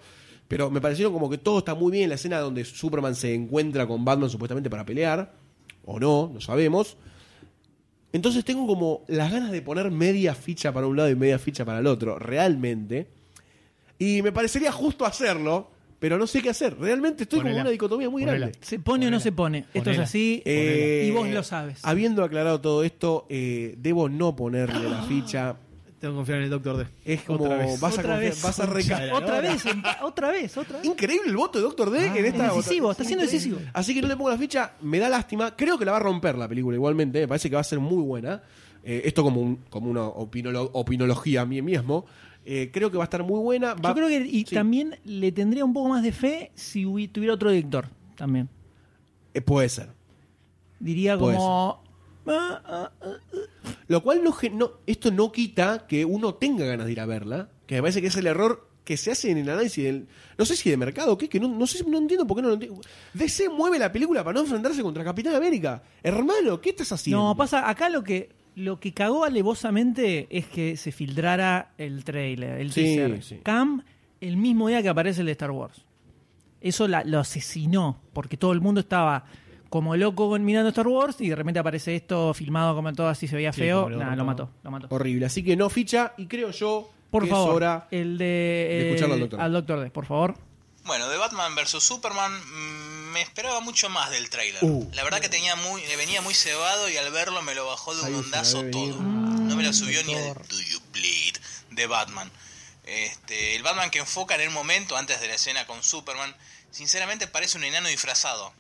Pero me parecieron como que todo está muy bien, la escena donde Superman se encuentra con Batman supuestamente para pelear, o no, no sabemos. Entonces tengo como las ganas de poner media ficha para un lado y media ficha para el otro, realmente. Y me parecería justo hacerlo, pero no sé qué hacer. Realmente estoy como en una dicotomía muy Ponela. grande. ¿Se pone o no se pone? Esto es Ponela. así Eh, y vos lo sabes. Habiendo aclarado todo esto, eh, debo no ponerle la ficha. Tengo que confiar en el Doctor D. Es como Otra vez. vas a Otra vez. vas a reca- Otra vez, otra vez, otra vez. Increíble el voto de Doctor D Ah, en esta es decisivo, está siendo decisivo. Así que no le pongo la ficha, me da lástima. Creo que la va a romper la película igualmente, me parece que va a ser muy buena. Eh, esto como, un- como una opinolo- opinología a mí mismo. Eh, creo que va a estar muy buena. va- Yo creo que y Sí. también le tendría un poco más de fe si tuviera otro director también. Eh, puede ser. Diría Puede como ah, ah, ah. Lo cual no, esto no quita que uno tenga ganas de ir a verla, que me parece que es el error que se hace en el análisis del... No sé si de mercado o qué, que no, no sé, no entiendo por qué no lo entiendo. DC mueve la película para no enfrentarse contra Capitán América. Hermano, ¿qué estás haciendo? No, pasa acá lo que lo que cagó alevosamente es que se filtrara el trailer, el Sí, teaser. sí. Cam el mismo día que aparece el de Star Wars. Eso la- lo asesinó porque todo el mundo estaba como loco mirando Star Wars y de repente aparece esto filmado como todo así se veía Sí, feo. como lo Nah, lo mató. mató, lo mató. Horrible. Así que no ficha y creo yo Por que favor, es hora... el de, de eh, escucharlo al Dr. D. al Doctor D, por favor. Bueno, de Batman vs Superman mm, me esperaba mucho más del tráiler. Uh. la verdad que tenía muy, venía muy cebado y al verlo me lo bajó de un ondazo todo. No me lo subió ni el Do You Bleed de Batman. Este, el Batman que enfoca en el momento antes de la escena con Superman, sinceramente parece un enano disfrazado.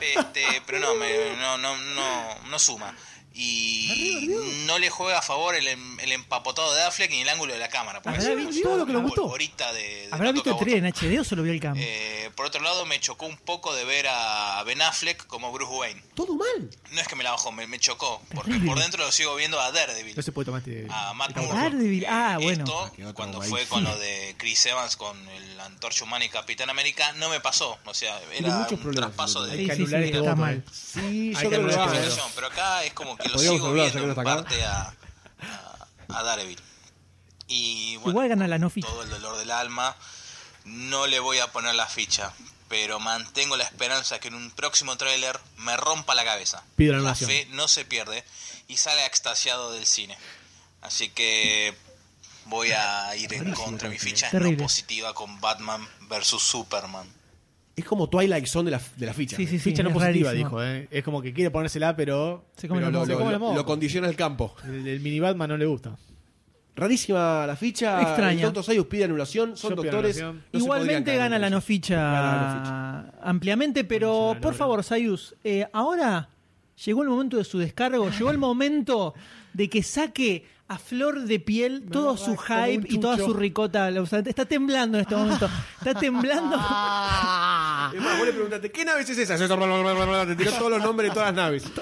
Este, pero no, me- no, no, no, no suma. Y no le juega a favor el, em- el empapotado de Affleck ni el ángulo de la cámara. porque ¿Habrá visto todo lo que le gustó? de, de ¿Habrá visto el toca trailer en botón. HD o solo vio el cam? Eh, por otro lado, me chocó un poco de ver a Ben Affleck como Bruce Wayne. Todo mal. No es que me la bajó, me, me chocó. Porque Terrible. por dentro lo sigo viendo a Daredevil. No se puede tomar este. A Matt Moore. Daredevil, ah, bueno. Esto, quedó cuando fue con lo de Chris Evans con el Antorcha Humana y Capitán América, no me pasó. O sea, era un traspaso de... Sí, que sí, anular sí, este está mal. Sí, Hay yo que creo que pero acá es como que lo Podríamos sigo viendo que en parte a, a, a Daredevil. Y bueno, Igual gana la no ficha. todo el dolor del alma, no le voy a poner la ficha, pero mantengo la esperanza que en un próximo tráiler me rompa la cabeza. Pido la la fe no se pierde y sale extasiado del cine. Así que voy a ir en contra. Mi ficha es no positiva con Batman versus Superman. Es como Twilight Zone de la, de la ficha. Sí, sí, sí. Ficha no es positiva, rarísimo. dijo, ¿eh? Es como que quiere ponérsela, pero. Se come Pero los lo, se come condiciona el campo. El, el mini Batman no le gusta. Rarísima la ficha. Extraña. El Tonto Sayus pide anulación. Son Yo pido doctores. anulación. no se Igualmente podrían gana la no ficha Gana la ampliamente, pero a por favor, Sayus, eh, ahora llegó el momento de su descargo, llegó el momento de que saque a flor de piel todo su hype y toda su ricota. O sea, está temblando en este momento. Está temblando. Es más, vos le preguntaste, ¿qué naves es esa? Te tiró todos los nombres de todas las naves.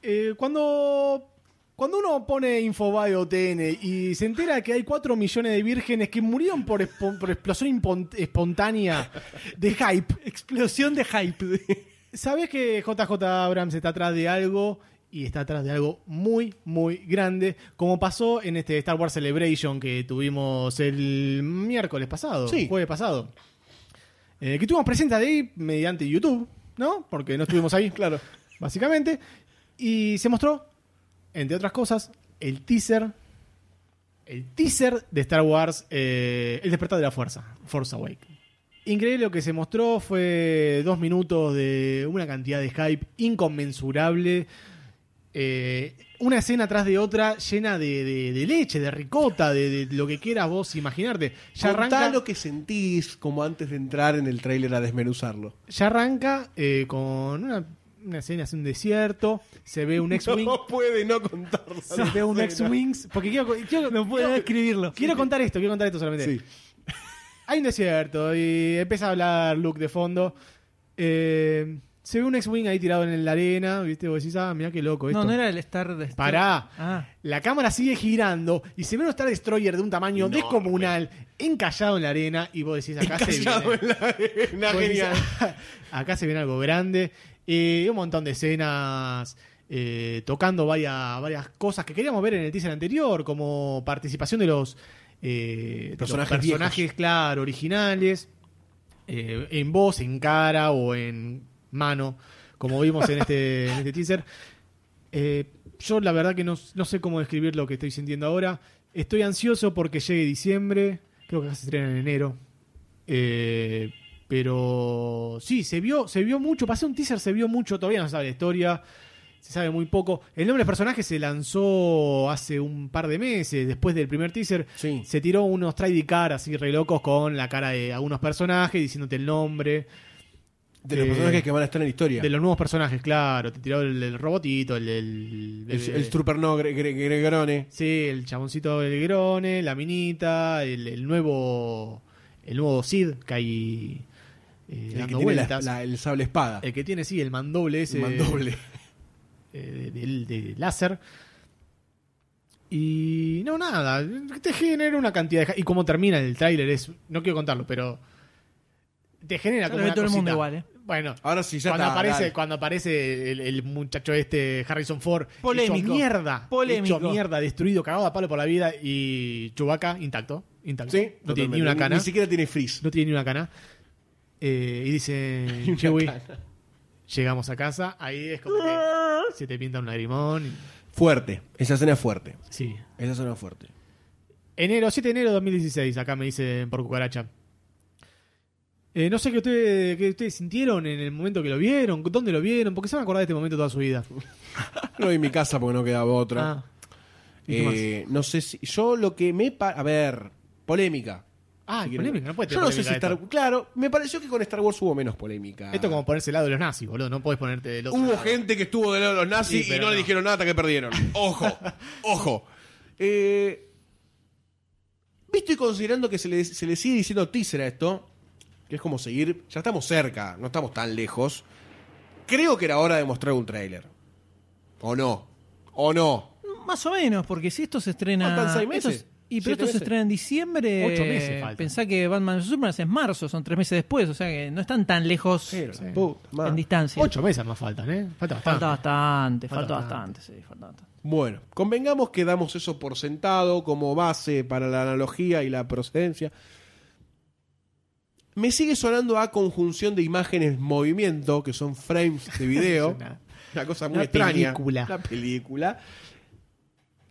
Eh, cuando, cuando uno pone Infobae o TN y se entera que hay 4 millones de vírgenes que murieron por, por explosión espontánea de hype, Explosión de hype. sabes que JJ Abrams está atrás de algo y está atrás de algo muy, muy grande, como pasó en este Star Wars Celebration que tuvimos el miércoles pasado, Sí. jueves pasado. Eh, que estuvimos presentes ahí mediante YouTube, ¿no? Porque no estuvimos ahí, claro, básicamente. Y se mostró, entre otras cosas, el teaser. El teaser de Star Wars, eh, El despertar de la fuerza, Force Awake. Increíble lo que se mostró, fue dos minutos de una cantidad de hype inconmensurable. Eh, una escena tras de otra llena de, de- de leche, de ricota, de, de lo que quieras vos imaginarte. Ya Contá arranca, lo que sentís como antes de entrar en el tráiler a desmenuzarlo. ya arranca eh, con una, una escena en un desierto, se ve un X-Wing. No puede no contarlo. Se ve un X-Wings. Porque quiero, quiero- No puedo escribirlo. quiero contar esto, quiero contar esto solamente. Sí. Hay un desierto y empieza a hablar Luke de fondo. Eh, se ve un X-Wing ahí tirado en la arena, ¿viste? Vos decís, ah, mira qué loco esto. No, no era el Star de Pará. Ah. La cámara sigue girando y se ve un Star Destroyer de un tamaño descomunal, encallado en la arena, y vos decís, acá se viene. en la arena, decís, genial. acá se viene algo grande. Y un montón de escenas eh, tocando varias, varias cosas que queríamos ver en el teaser anterior, como participación de los, eh, de los Personajes personajes claro, originales. eh, en voz, en cara o en mano, como vimos en este, en este teaser. Eh, yo la verdad que no, no sé cómo describir lo que estoy sintiendo ahora. Estoy ansioso porque llegue diciembre. Creo que se estrena en enero. Eh, pero sí, se vio, se vio mucho. Pasé un teaser, se vio mucho. Todavía no sabe la historia. Se sabe muy poco. El nombre del personaje se lanzó hace un par de meses, después del primer teaser. Sí. Se tiró unos card así re locos con la cara de algunos personajes, diciéndote el nombre. De los Eh, personajes que van a estar en la historia. De los nuevos personajes, claro. Te tiró el, el robotito, el... El, el, el Trooper no, Gre- Gre- Gregrone. Sí, el chaboncito del Grone, la minita, el, nuevo el nuevo Sid que hay eh, El que dando tiene la- vueltas. la- el sable espada. El que tiene, sí, el mandoble ese. El mandoble. eh, de, de- de láser. Y no, nada. Te genera una cantidad de. Y cómo termina el tráiler es. No quiero contarlo, pero. Te genera Ya lo como ve una todo el mundo cosita. igual, ¿eh? Bueno, Ahora sí, ya cuando está, aparece, dale. cuando aparece el, el muchacho este, Harrison Ford, Polémico. hecho mierda, Polémico. hecho mierda, destruido, cagado a palo por la vida, y Chewbacca intacto, intacto, Sí, no tiene ni una cana, Ni siquiera tiene frizz. no tiene ni una cana, Eh, y dice Chewie, llegamos a casa, ahí es como que se te pinta un lagrimón, y- Fuerte. Esa escena es fuerte. sí. Esa escena es fuerte. Enero, 7 de enero de 2016, acá me dicen por cucaracha. Eh, no sé qué ustedes, qué ustedes sintieron en el momento que lo vieron, dónde lo vieron, porque se van a acordar de este momento toda su vida. Lo vi en mi casa porque no quedaba otra. Ah. ¿Y qué más? Eh, no sé si. Yo lo que me. pa- a ver. Polémica. Ah, Si hay quieren. polémica, no puede Yo tener no sé si Star esto. Claro, me pareció que con Star Wars hubo menos polémica. Esto es como ponerse al lado de los nazis, boludo. No puedes ponerte del otro Hubo lado. gente que estuvo del lado de los nazis Sí, y pero no, le no. dijeron nada hasta que perdieron. Ojo, ojo. Eh, Visto y considerando que se le, se le sigue diciendo teaser a esto, que es como seguir, ya estamos cerca, no estamos tan lejos, creo que era hora de mostrar un tráiler. ¿O no? ¿O no? Más o menos, porque si esto se estrena. Faltan seis meses. y pero esto se estrena en diciembre. Ocho meses faltan. Pensá que Batman vs Superman es en marzo, son tres meses después, o sea que no están tan lejos Pero, Sí. en distancia. Ocho meses más faltan, ¿eh? Falta bastante. Falta bastante, Falta falta bastante. bastante, sí, falta bastante. Bueno, convengamos que damos eso por sentado como base para la analogía y la procedencia. Me sigue sonando a conjunción de imágenes movimiento, que son frames de video. Una- una cosa muy una extraña. película. Una película.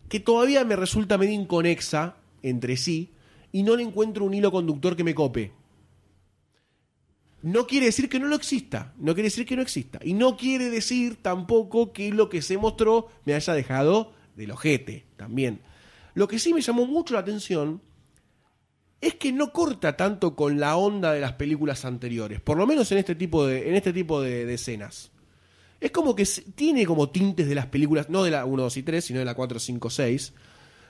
Que todavía me resulta medio inconexa entre sí y no le encuentro un hilo conductor que me cope. No quiere decir que no lo exista, no quiere decir que no exista. Y no quiere decir tampoco que lo que se mostró me haya dejado del ojete también. Lo que sí me llamó mucho la atención es que no corta tanto con la onda de las películas anteriores, por lo menos en este tipo de, en este tipo de, de escenas. Es como que tiene como tintes de las películas, no de la 1, 2 y 3, sino de la 4, 5, 6.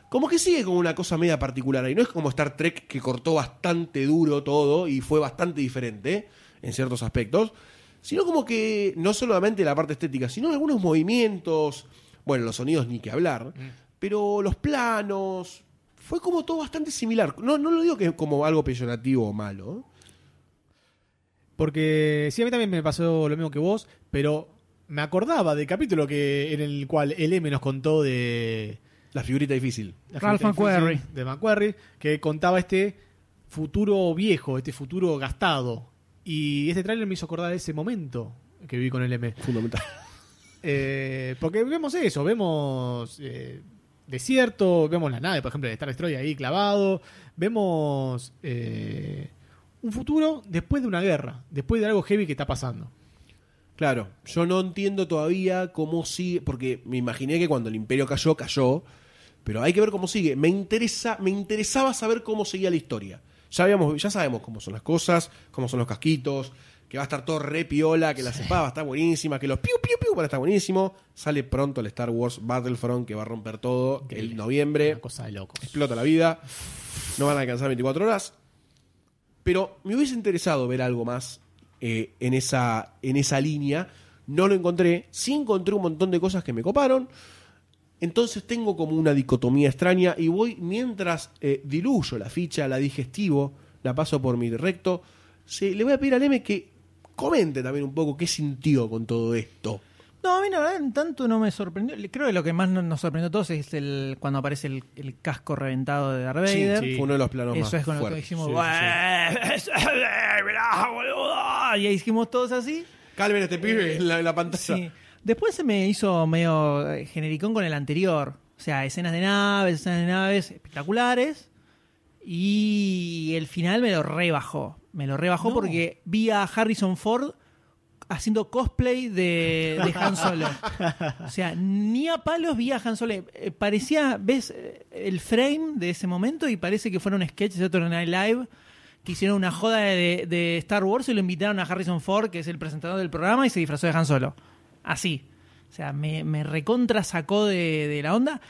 Como que sigue como una cosa media particular ahí. No es como Star Trek que cortó bastante duro todo y fue bastante diferente en ciertos aspectos. Sino como que no solamente la parte estética, sino algunos movimientos. Bueno, los sonidos ni que hablar. Pero los planos. Fue como todo bastante similar. No, no lo digo que es como algo peyorativo o malo. Porque sí, a mí también me pasó lo mismo que vos, pero me acordaba del capítulo que en el cual el M nos contó de... La figurita difícil. la Ralph McQuarrie. De McQuarrie, que contaba este futuro viejo, este futuro gastado. Y este tráiler me hizo acordar de ese momento que viví con el M. Fundamental. Eh, porque vemos eso, vemos eh, desierto, vemos la nave, por ejemplo, de Star Destroyer ahí clavado, vemos eh, un futuro después de una guerra, después de algo heavy que está pasando. Claro, yo no entiendo todavía cómo sigue, porque me imaginé que cuando el imperio cayó, cayó, pero hay que ver cómo sigue. Me interesa, me interesaba saber cómo seguía la historia. Ya habíamos, ya sabemos cómo son las cosas, cómo son los casquitos, que va a estar todo re piola, que la espada va a estar buenísima, que los piu piu piu van a estar buenísimo. Sale pronto el Star Wars Battlefront que va a romper todo el noviembre Una cosa de locos. explota la vida. No van a alcanzar 24 horas. Pero me hubiese interesado ver algo más eh, en, esa, en esa línea. No lo encontré. Sí encontré un montón de cosas que me coparon. Entonces tengo como una dicotomía extraña y voy mientras eh, diluyo la ficha, la digestivo, la paso por mi recto. se- le voy a pedir al M que comente también un poco qué sintió con todo esto. No, a mí la verdad en tanto no me sorprendió. Creo que lo que más no- nos sorprendió a todos es el cuando aparece el, el casco reventado de Darth Sí, Vader. sí, fue uno de los planos más Eso es con lo que fuertes. dijimos, Sí, sí, "Buah, es? Mirá, boludo. Y ahí dijimos todos así. Calmen a este pibe en la, en la pantalla. Sí. Después se me hizo medio eh, genericón con el anterior. O sea, escenas de naves, escenas de naves espectaculares. Y el final me lo rebajó. Me lo rebajó No. porque vi a Harrison Ford haciendo cosplay de, de Han Solo. O sea, ni a palos vi a Han Solo. Eh, Parecía, ves eh, el frame de ese momento y parece que fuera un sketch de Saturday Night Live que hicieron una joda de, de Star Wars y lo invitaron a Harrison Ford, que es el presentador del programa, y se disfrazó de Han Solo. Así. O sea, me, me recontra sacó de, de la onda.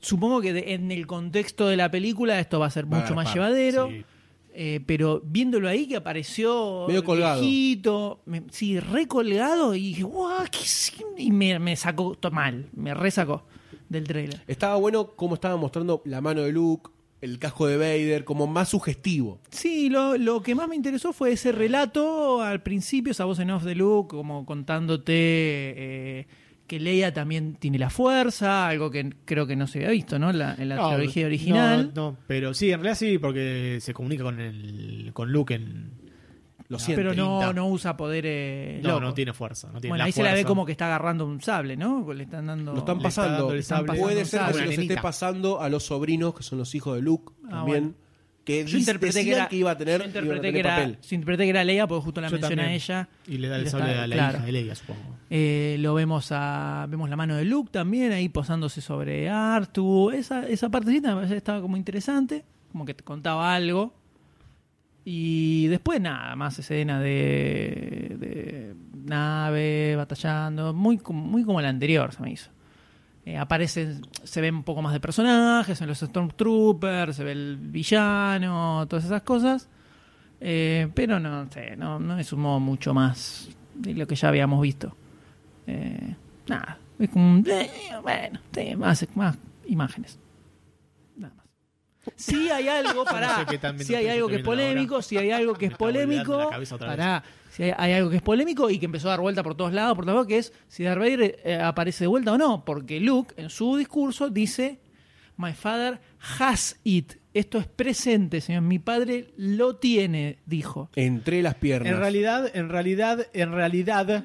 Supongo que de- en el contexto de la película esto va a ser mucho más llevadero. sí. Eh, pero viéndolo ahí que apareció Medio colgado. viejito, me- sí, recolgado y dije, guau, qué sí", y me, me sacó to- mal, me resacó del trailer. Estaba bueno cómo estaba mostrando la mano de Luke, el casco de Vader, como más sugestivo. Sí, lo, lo que más me interesó fue ese relato al principio, esa voz en off de Luke, como contándote eh, que Leia también tiene la fuerza, algo que creo que no se había visto, ¿no? La- en la No, trilogía original. No, no, pero sí, en realidad sí, porque se comunica con el con Luke en. Lo siento. pero no, Linda. no usa poderes. No, no tiene fuerza. No tiene Bueno, la ahí se la ve como que está agarrando un sable, ¿no? Le están dando. Lo están Le está dando pasando. el sable. pasando Puede ser que se los esté pasando a los sobrinos, que son los hijos de Luke, Ah, también. bueno. Que Yo interpreté que era, que iba a tener, yo a tener que era, papel. yo interpreté que era Leia, porque justo la Yo menciona también. ella. Y le da el sable a la claro. hija de Leia, supongo. Eh, lo vemos a vemos la mano de Luke también ahí posándose sobre Artu. Esa, esa partecita me estaba como interesante, como que te contaba algo. Y después nada, más escena de, de nave batallando, muy, muy como la anterior se me hizo. Eh, aparecen, se ven un poco más de personajes, en los Stormtroopers, se ve el villano, todas esas cosas. Eh, pero no sé, no, no me sumó mucho más de lo que ya habíamos visto. Eh, nada, es como un, eh, bueno, sí, más, más imágenes. Sí hay algo, pará, sé sí hay algo que es polémico, sí hay algo que es polémico, pará, sí hay, hay algo que es polémico y que empezó a dar vuelta por todos lados, por todos lados, que es si Darth Vader eh, aparece de vuelta o no, porque Luke en su discurso dice, My father has it, esto es presente, señor, mi padre lo tiene, dijo. Entre las piernas. En realidad, en realidad, en realidad,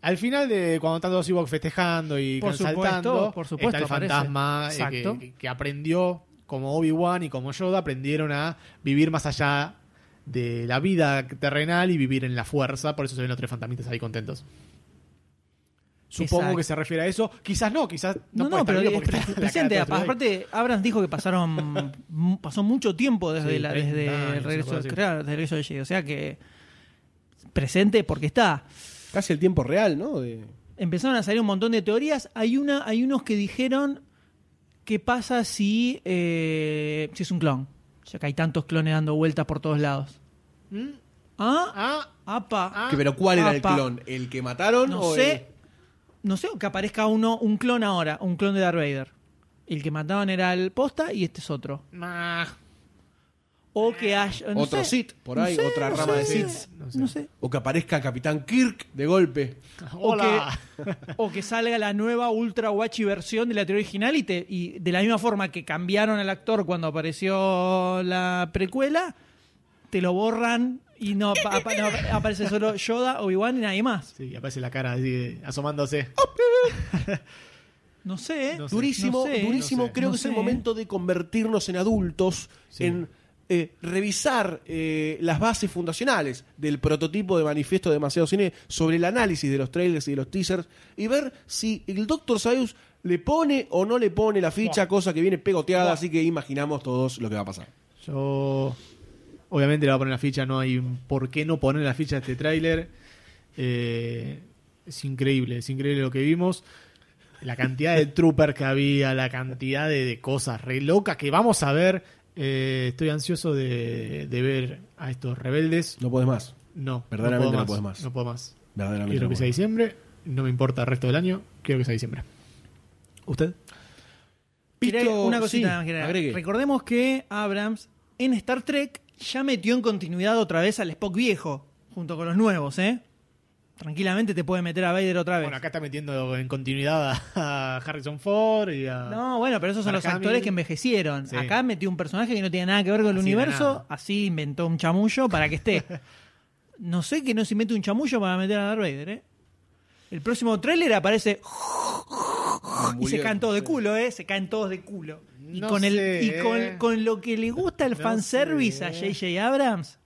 al final de cuando están Ewoks festejando y Por saltando, supuesto, por supuesto, está el aparece. fantasma eh, que aprendió, como Obi-Wan y como Yoda, aprendieron a vivir más allá de la vida terrenal y vivir en la fuerza. Por eso se ven los tres fantasmitas ahí contentos. Supongo Exacto. que se refiere a eso. Quizás no, quizás no, No, puede no, estar pero es está cara presente. Aparte, Abrams dijo que pasaron pasó mucho tiempo desde, Sí, la, 30 desde años, el regreso, claro, desde el regreso de Jedi. O sea que presente porque está. Casi el tiempo real, ¿no? De- Empezaron a salir un montón de teorías. Hay una, hay unos que dijeron qué pasa si, eh, si es un clon. Ya que hay tantos clones dando vueltas por todos lados. ¿Mm? Ah, Ah, apa. Ah. Pero ¿cuál era el clon? ¿El que mataron No o sé. No sé, que aparezca uno, un clon ahora, un clon de Darth Vader. El que mataban era el posta y este es otro. ah, O que haya. no Otro sé. Sith, por ahí, otra rama de sé, Sith. No sé. No sé. el, o que aparezca Capitán Kirk de golpe? Hola. O que salga la nueva Ultra Watchy versión de la teoría original y, te, y de la misma forma que cambiaron al actor cuando apareció la precuela, te lo borran y no, apa- apa- no aparece solo Yoda, Obi-Wan y nadie más. Sí, aparece la cara así, de- asomándose. No sé, ¿eh? No sé. Durísimo, no sé, durísimo. no sé. Creo No que es el sé. momento de convertirnos en adultos, Sí. en eh, revisar eh, las bases fundacionales del prototipo de manifiesto de demasiado cine sobre el análisis de los trailers y de los teasers y ver si el Dr. Sayus le pone o no le pone la ficha, cosa que viene pegoteada, Buah. así que imaginamos todos lo que va a pasar. Yo. Obviamente le voy a poner la ficha, no hay por qué no poner la ficha a este tráiler. Eh, es increíble, es increíble lo que vimos. La cantidad de troopers que había, la cantidad de, de cosas re locas que vamos a ver. Eh, estoy ansioso de, de ver a estos rebeldes. No puedes más. No, Verdaderamente puedo no puedes más. No puedo más. Verdaderamente Quiero no que sea diciembre. No me importa el resto del año. Quiero que sea diciembre. ¿Usted? Visto- una cosita sí, más agregue. Recordemos que Abrams en Star Trek ya metió en continuidad otra vez al Spock viejo, junto con los nuevos, ¿eh? Tranquilamente te puede meter a Vader otra vez. Bueno, acá está metiendo en continuidad a, Harrison Ford y a. No, bueno, pero esos son los actores que envejecieron. Acá metió un personaje que no tiene nada que ver con el universo, así inventó un chamullo para que esté. no sé que no se invente un chamullo para meter a Darth Vader, ¿eh? El próximo tráiler aparece y se caen todos de culo, ¿eh? Se caen todos de culo. Y, con, el, y ¿eh? con, lo que le gusta el fanservice a J.J. Abrams,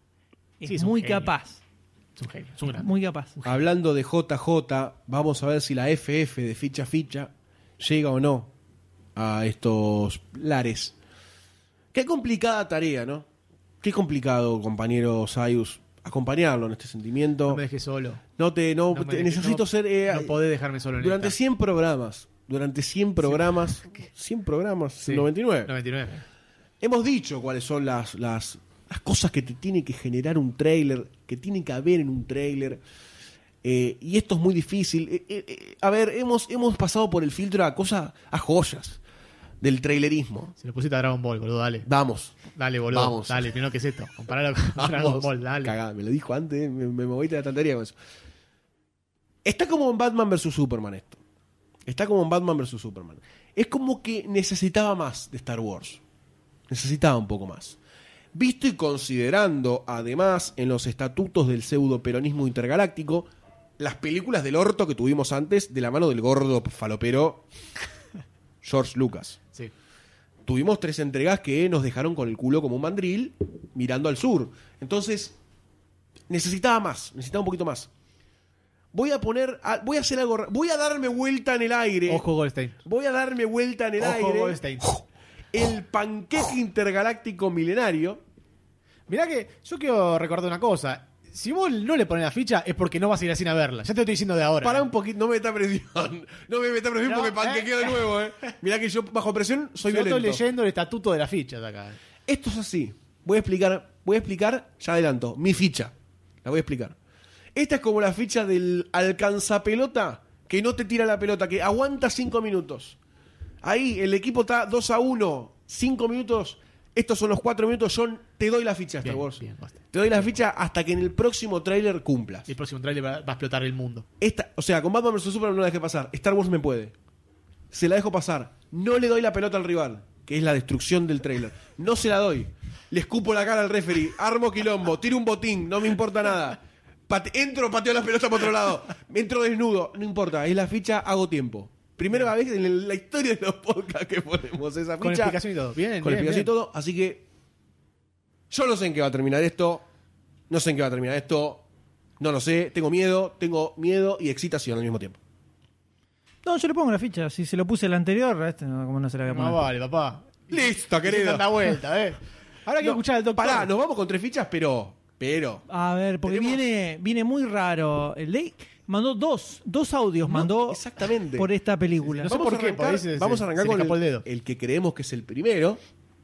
es muy capaz. Es un Muy capaz. Hablando de JJ, vamos a ver si la FF de ficha ficha llega o no a estos lares. Qué complicada tarea, ¿no? Qué complicado, compañero Sayus, acompañarlo en este sentimiento. No me dejes solo. No te, no, necesito ser. Eh, no podés dejarme solo en Durante 100 programas, durante 100 programas, 100 programas, 99. 99. Hemos dicho cuáles son las, las, las cosas que te tiene que generar un trailer, que tiene que haber en un trailer. Eh, y esto es muy difícil. Eh, a ver, hemos, hemos pasado por el filtro a cosas, a joyas del trailerismo. Se lo pusiste a Dragon Ball, boludo, dale. Vamos. Dale, boludo. Vamos. Dale, primero que es esto. Compararlo con Dragon Ball, dale. Cagá, me lo dijo antes, me, me voy de la tantería con eso. Está como en Batman vs Superman esto. Está como en Batman vs Superman. Es como que necesitaba más de Star Wars. Necesitaba un poco más. Visto y considerando, además, en los estatutos del pseudo peronismo intergaláctico, las películas del orto que tuvimos antes de la mano del gordo falopero George Lucas. Sí. Tuvimos tres entregas que nos dejaron con el culo como un mandril mirando al sur. Entonces, necesitaba más, necesitaba un poquito más. Voy a poner, voy a hacer algo, voy a darme vuelta en el aire. Ojo Goldstein. Voy a darme vuelta en el Ojo aire. Goldstein. El panqueque intergaláctico milenario. Mirá que yo quiero recordar una cosa. Si vos no le pones la ficha es porque no vas a ir así a verla. Ya te estoy diciendo de ahora. Para un poquito, no me meta presión. No me meta presión porque panquequeo de nuevo, eh. Mirá que yo bajo presión soy yo violento. estoy leyendo el estatuto de la ficha de acá. Esto es así. Voy a explicar, voy a explicar, ya adelanto, mi ficha. La voy a explicar. Esta es como la ficha del alcanzapelota que no te tira la pelota, que aguanta 5 minutos. Ahí el equipo está 2 a 1, 5 minutos. Estos son los 4 minutos. Yo te doy la ficha, Star Wars. te doy la ficha hasta que en el próximo tráiler cumplas. El próximo tráiler va, a explotar el mundo. Esta, o sea, con Batman vs Superman no la dejé pasar. Star Wars me puede. Se la dejo pasar. No le doy la pelota al rival, que es la destrucción del tráiler. No se la doy. Le escupo la cara al referee. Armo quilombo. Tiro un botín. No me importa nada entro, pateo la pelota para otro lado. Entro desnudo. No importa, es la ficha, hago tiempo. Primera vez en la historia de los podcasts que ponemos esa ficha. Con explicación y todo. Bien, Con explicación y todo. Así que. Yo no sé en qué va a terminar esto. No sé en qué va a terminar esto. No lo sé. Tengo miedo. Tengo miedo y excitación al mismo tiempo. No, yo le pongo la ficha. Si se lo puse el anterior, este no, como no se la voy a poner. No vale, papá. Listo, querido. Tanta vuelta, eh. Ahora hay que escuchar el doctor. Pará, nos vamos con tres fichas, pero pero. A ver, porque viene, viene muy raro. El ley mandó dos, dos audios, mandó exactamente. por esta película. No sé por qué, vamos a arrancar con el, el, que creemos que es el primero.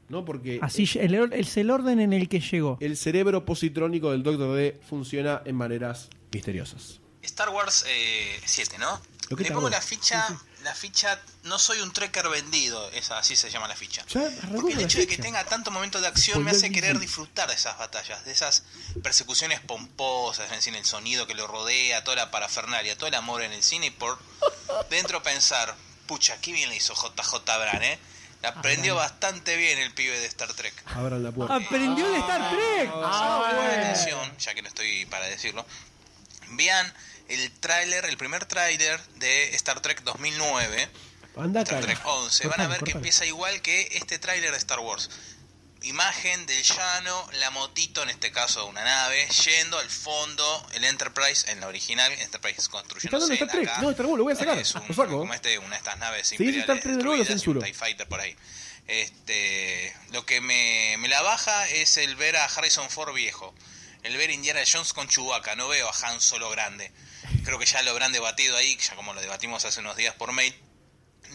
¿no? Porque Así el, es el orden en el que llegó. El cerebro positrónico del Doctor D funciona en maneras misteriosas. Star Wars 7, eh, ¿no? Le pongo la ficha la ficha no soy un trekker vendido, esa así se llama la ficha. Porque el hecho de que tenga tanto momento de acción me hace querer disfrutar de esas batallas, de esas persecuciones pomposas, en el sonido que lo rodea, toda la parafernalia, todo el amor en el cine y por dentro pensar, pucha, qué bien le hizo JJ Bran, ¿eh? Aprendió bastante bien el pibe de Star Trek. Abran la puerta. Aprendió de Star Trek. Ah, atención, ya que no estoy para decirlo. Vean el tráiler, el primer tráiler de Star Trek 2009, Star Trek 11, van a ver que empieza igual que este tráiler de Star Wars. Imagen del llano, la motito, en este caso una nave, yendo al fondo, el Enterprise, en la original, Enterprise construyéndose Star Trek? No, Star Wars, lo voy a sacar. Es un, como este, una de estas naves imperiales sí, destruidas, un TIE Fighter por ahí. Este, lo que me, me la baja es el ver a Harrison Ford viejo. El ver Indiana Jones con Chewbacca. No veo a Han Solo grande creo que ya lo habrán debatido ahí, ya como lo debatimos hace unos días por mail,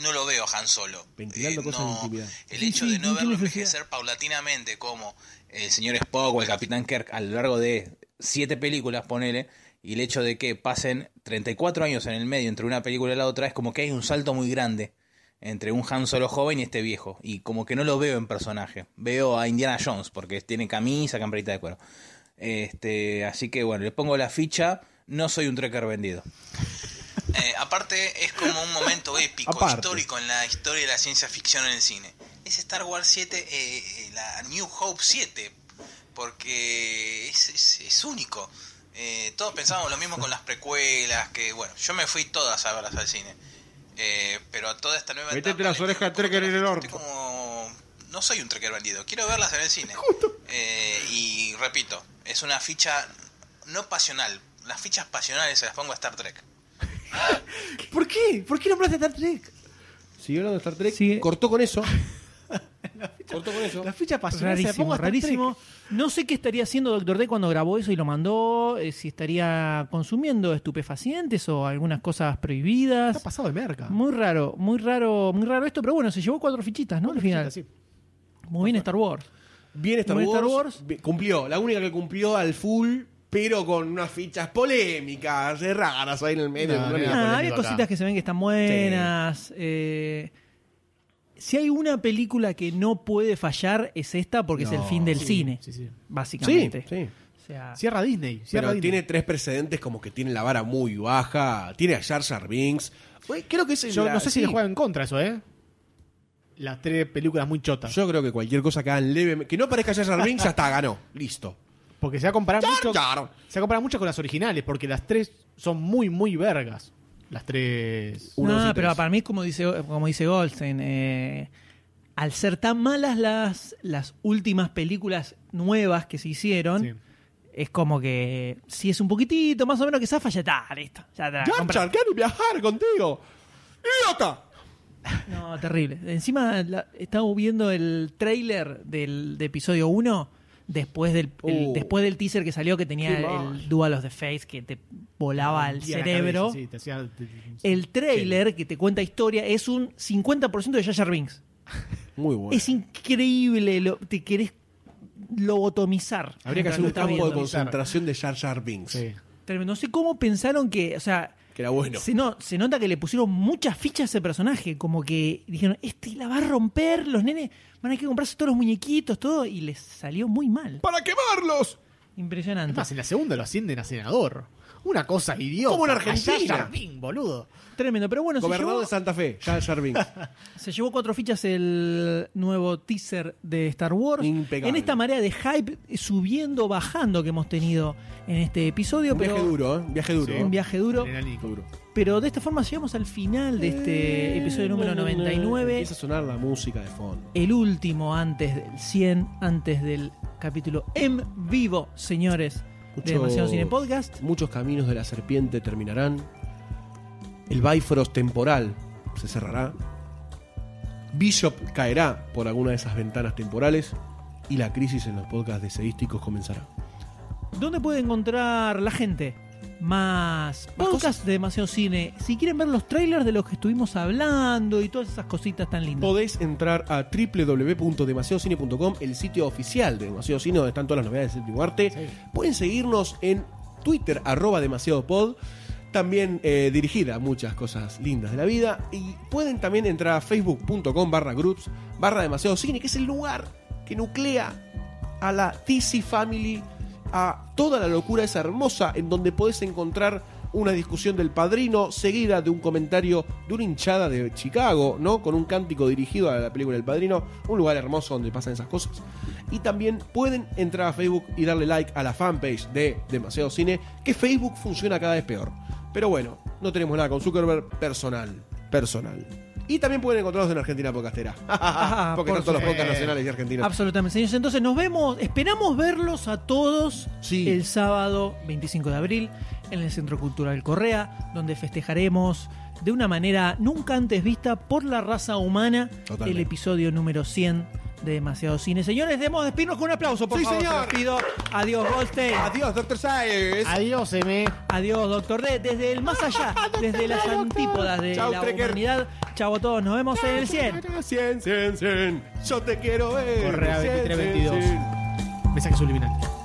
no lo veo a Han Solo. Ventilando eh, cosas de El hecho de no verlo envejecer paulatinamente como el señor Spock o el Capitán Kirk a lo largo de siete películas, ponele, y el hecho de que pasen 34 años en el medio entre una película y la otra, es como que hay un salto muy grande entre un Han Solo joven y este viejo. Y como que no lo veo en personaje. Veo a Indiana Jones, porque tiene camisa, camperita de cuero. Este, así que bueno, le pongo la ficha no soy un trekker vendido. Eh, aparte, es como un momento épico, histórico en la historia de la ciencia ficción en el cine. Es Star Wars 7, eh, eh, la New Hope 7, porque es, es, único. todos pensábamos lo mismo con las precuelas, que bueno, yo me fui todas a verlas al cine. pero a toda esta nueva Metete las orejas de Trekker en el orto. Como, no soy un Trekker vendido, quiero verlas en el cine. y repito, es una ficha no pasional. Las fichas pasionales se las pongo a Star Trek. ¿Por qué? ¿Por qué nombraste Star Trek? Siguió hablando de Star Trek, cortó con eso. cortó con eso. La ficha pasional rarísimo, rarísimo. No sé qué estaría haciendo Doctor D cuando grabó eso y lo mandó, eh, si estaría consumiendo estupefacientes o algunas cosas prohibidas. Está pasado de merca. Muy raro, muy raro, muy raro esto, pero bueno, se llevó cuatro fichitas, ¿no? Al final. Muy bien Star Wars. Bien Star, Wars, Star Wars. Cumplió. La única que cumplió al full pero con unas fichas polémicas, raras ahí en el medio. No, hay cositas que se ven que están buenas. Eh, si hay una película que no puede fallar, es esta porque es el fin del cine. Básicamente. Sí, cierra Disney. pero tiene tres precedentes como que tiene la vara muy baja. Tiene a Jar Jar Binks. Creo que Yo no sé si le juega en contra eso, ¿eh? Las tres películas muy chotas. Yo creo que cualquier cosa que hagan leve. Que no parezca Jar Jar Binks, ya está, ganó. Listo. Porque se va a comparar mucho. Se va a mucho con las originales, porque las tres son muy, muy vergas. Las tres. no, pero para mí, como dice, como dice Goldstein, eh, al ser tan malas las, las últimas películas nuevas que se hicieron. Es como que si es un poquitito más o menos que zafa, ya está, listo. Ya está. quiero viajar contigo. ¡Idiota! No, terrible. Encima estamos viendo el trailer del, de episodio 1 después del, uh. después del teaser que salió que tenía el Dual of the Face que te volaba al cerebro. el trailer que te cuenta historia es un 50% de Jar Jar Binks. Muy bueno. Es increíble, lo, te querés lobotomizar. Habría que hacer un campo de concentración de Jar Jar Binks. No sé cómo pensaron que, o sea, que era bueno. Se, no, se nota que le pusieron muchas fichas a ese personaje, como que dijeron, este la va a romper, los nenes van a que comprarse todos los muñequitos, todo, y les salió muy mal. ¡Para quemarlos! Impresionante. en la segunda lo ascienden a senador. Una cosa idiota. Como en Argentina. boludo. Tremendo, pero bueno. Gobernador de Santa Fe, ya Jarvin. se llevó cuatro fichas el nuevo teaser de Star Wars. Impecable. En esta marea de hype subiendo, bajando que hemos tenido en este episodio. Un viaje duro, ¿eh? Viaje duro. un viaje duro. Pero de esta forma llegamos al final de este episodio número 99. Empieza a sonar la música de fondo. El último antes del 100, antes del capítulo en vivo, señores de Demasiado Cine Podcast. Muchos caminos de la serpiente terminarán. El Bifrost temporal se cerrará. Bishop caerá por alguna de esas ventanas temporales. Y la crisis en los podcasts deseísticos comenzará. ¿Dónde puede encontrar la gente más podcast de demasiado cine. Si quieren ver los trailers de los que estuvimos hablando y todas esas cositas tan lindas. Podéis entrar a www.demasiadocine.com, el sitio oficial de Demasiado Cine, donde están todas las novedades del séptimo arte. Pueden seguirnos en Twitter, arroba demasiado pod. También eh, dirigida a muchas cosas lindas de la vida. Y pueden también entrar a facebook.com barra groups barra demasiado cine, que es el lugar que nuclea a la DC Family a toda la locura esa hermosa en donde podés encontrar una discusión del padrino seguida de un comentario de una hinchada de Chicago, ¿no? Con un cántico dirigido a la película del padrino, un lugar hermoso donde pasan esas cosas. Y también pueden entrar a Facebook y darle like a la fanpage de Demasiado Cine, que Facebook funciona cada vez peor. Pero bueno, no tenemos nada con Zuckerberg personal, personal. Y también pueden encontrarnos en Argentina Podcastera. Porque están todos los podcasts nacionales y argentinos. Absolutamente, señores. Entonces nos vemos, esperamos verlos a todos el sábado 25 de abril en el Centro Cultural Correa, donde festejaremos de una manera nunca antes vista por la raza humana el episodio número 100 de Demasiado Cine. Señores, debemos despedirnos con un aplauso, por favor. Señor. pido. Adiós, Goldstein. Adiós, Doctor Sayers. Adiós, M. Adiós, Doctor D. Desde el más allá, desde las antípodas de la humanidad. Chau a todos, nos vemos en el 100. 100, 100, 100. Yo te quiero ver. Correa 2322. Mensaje subliminal.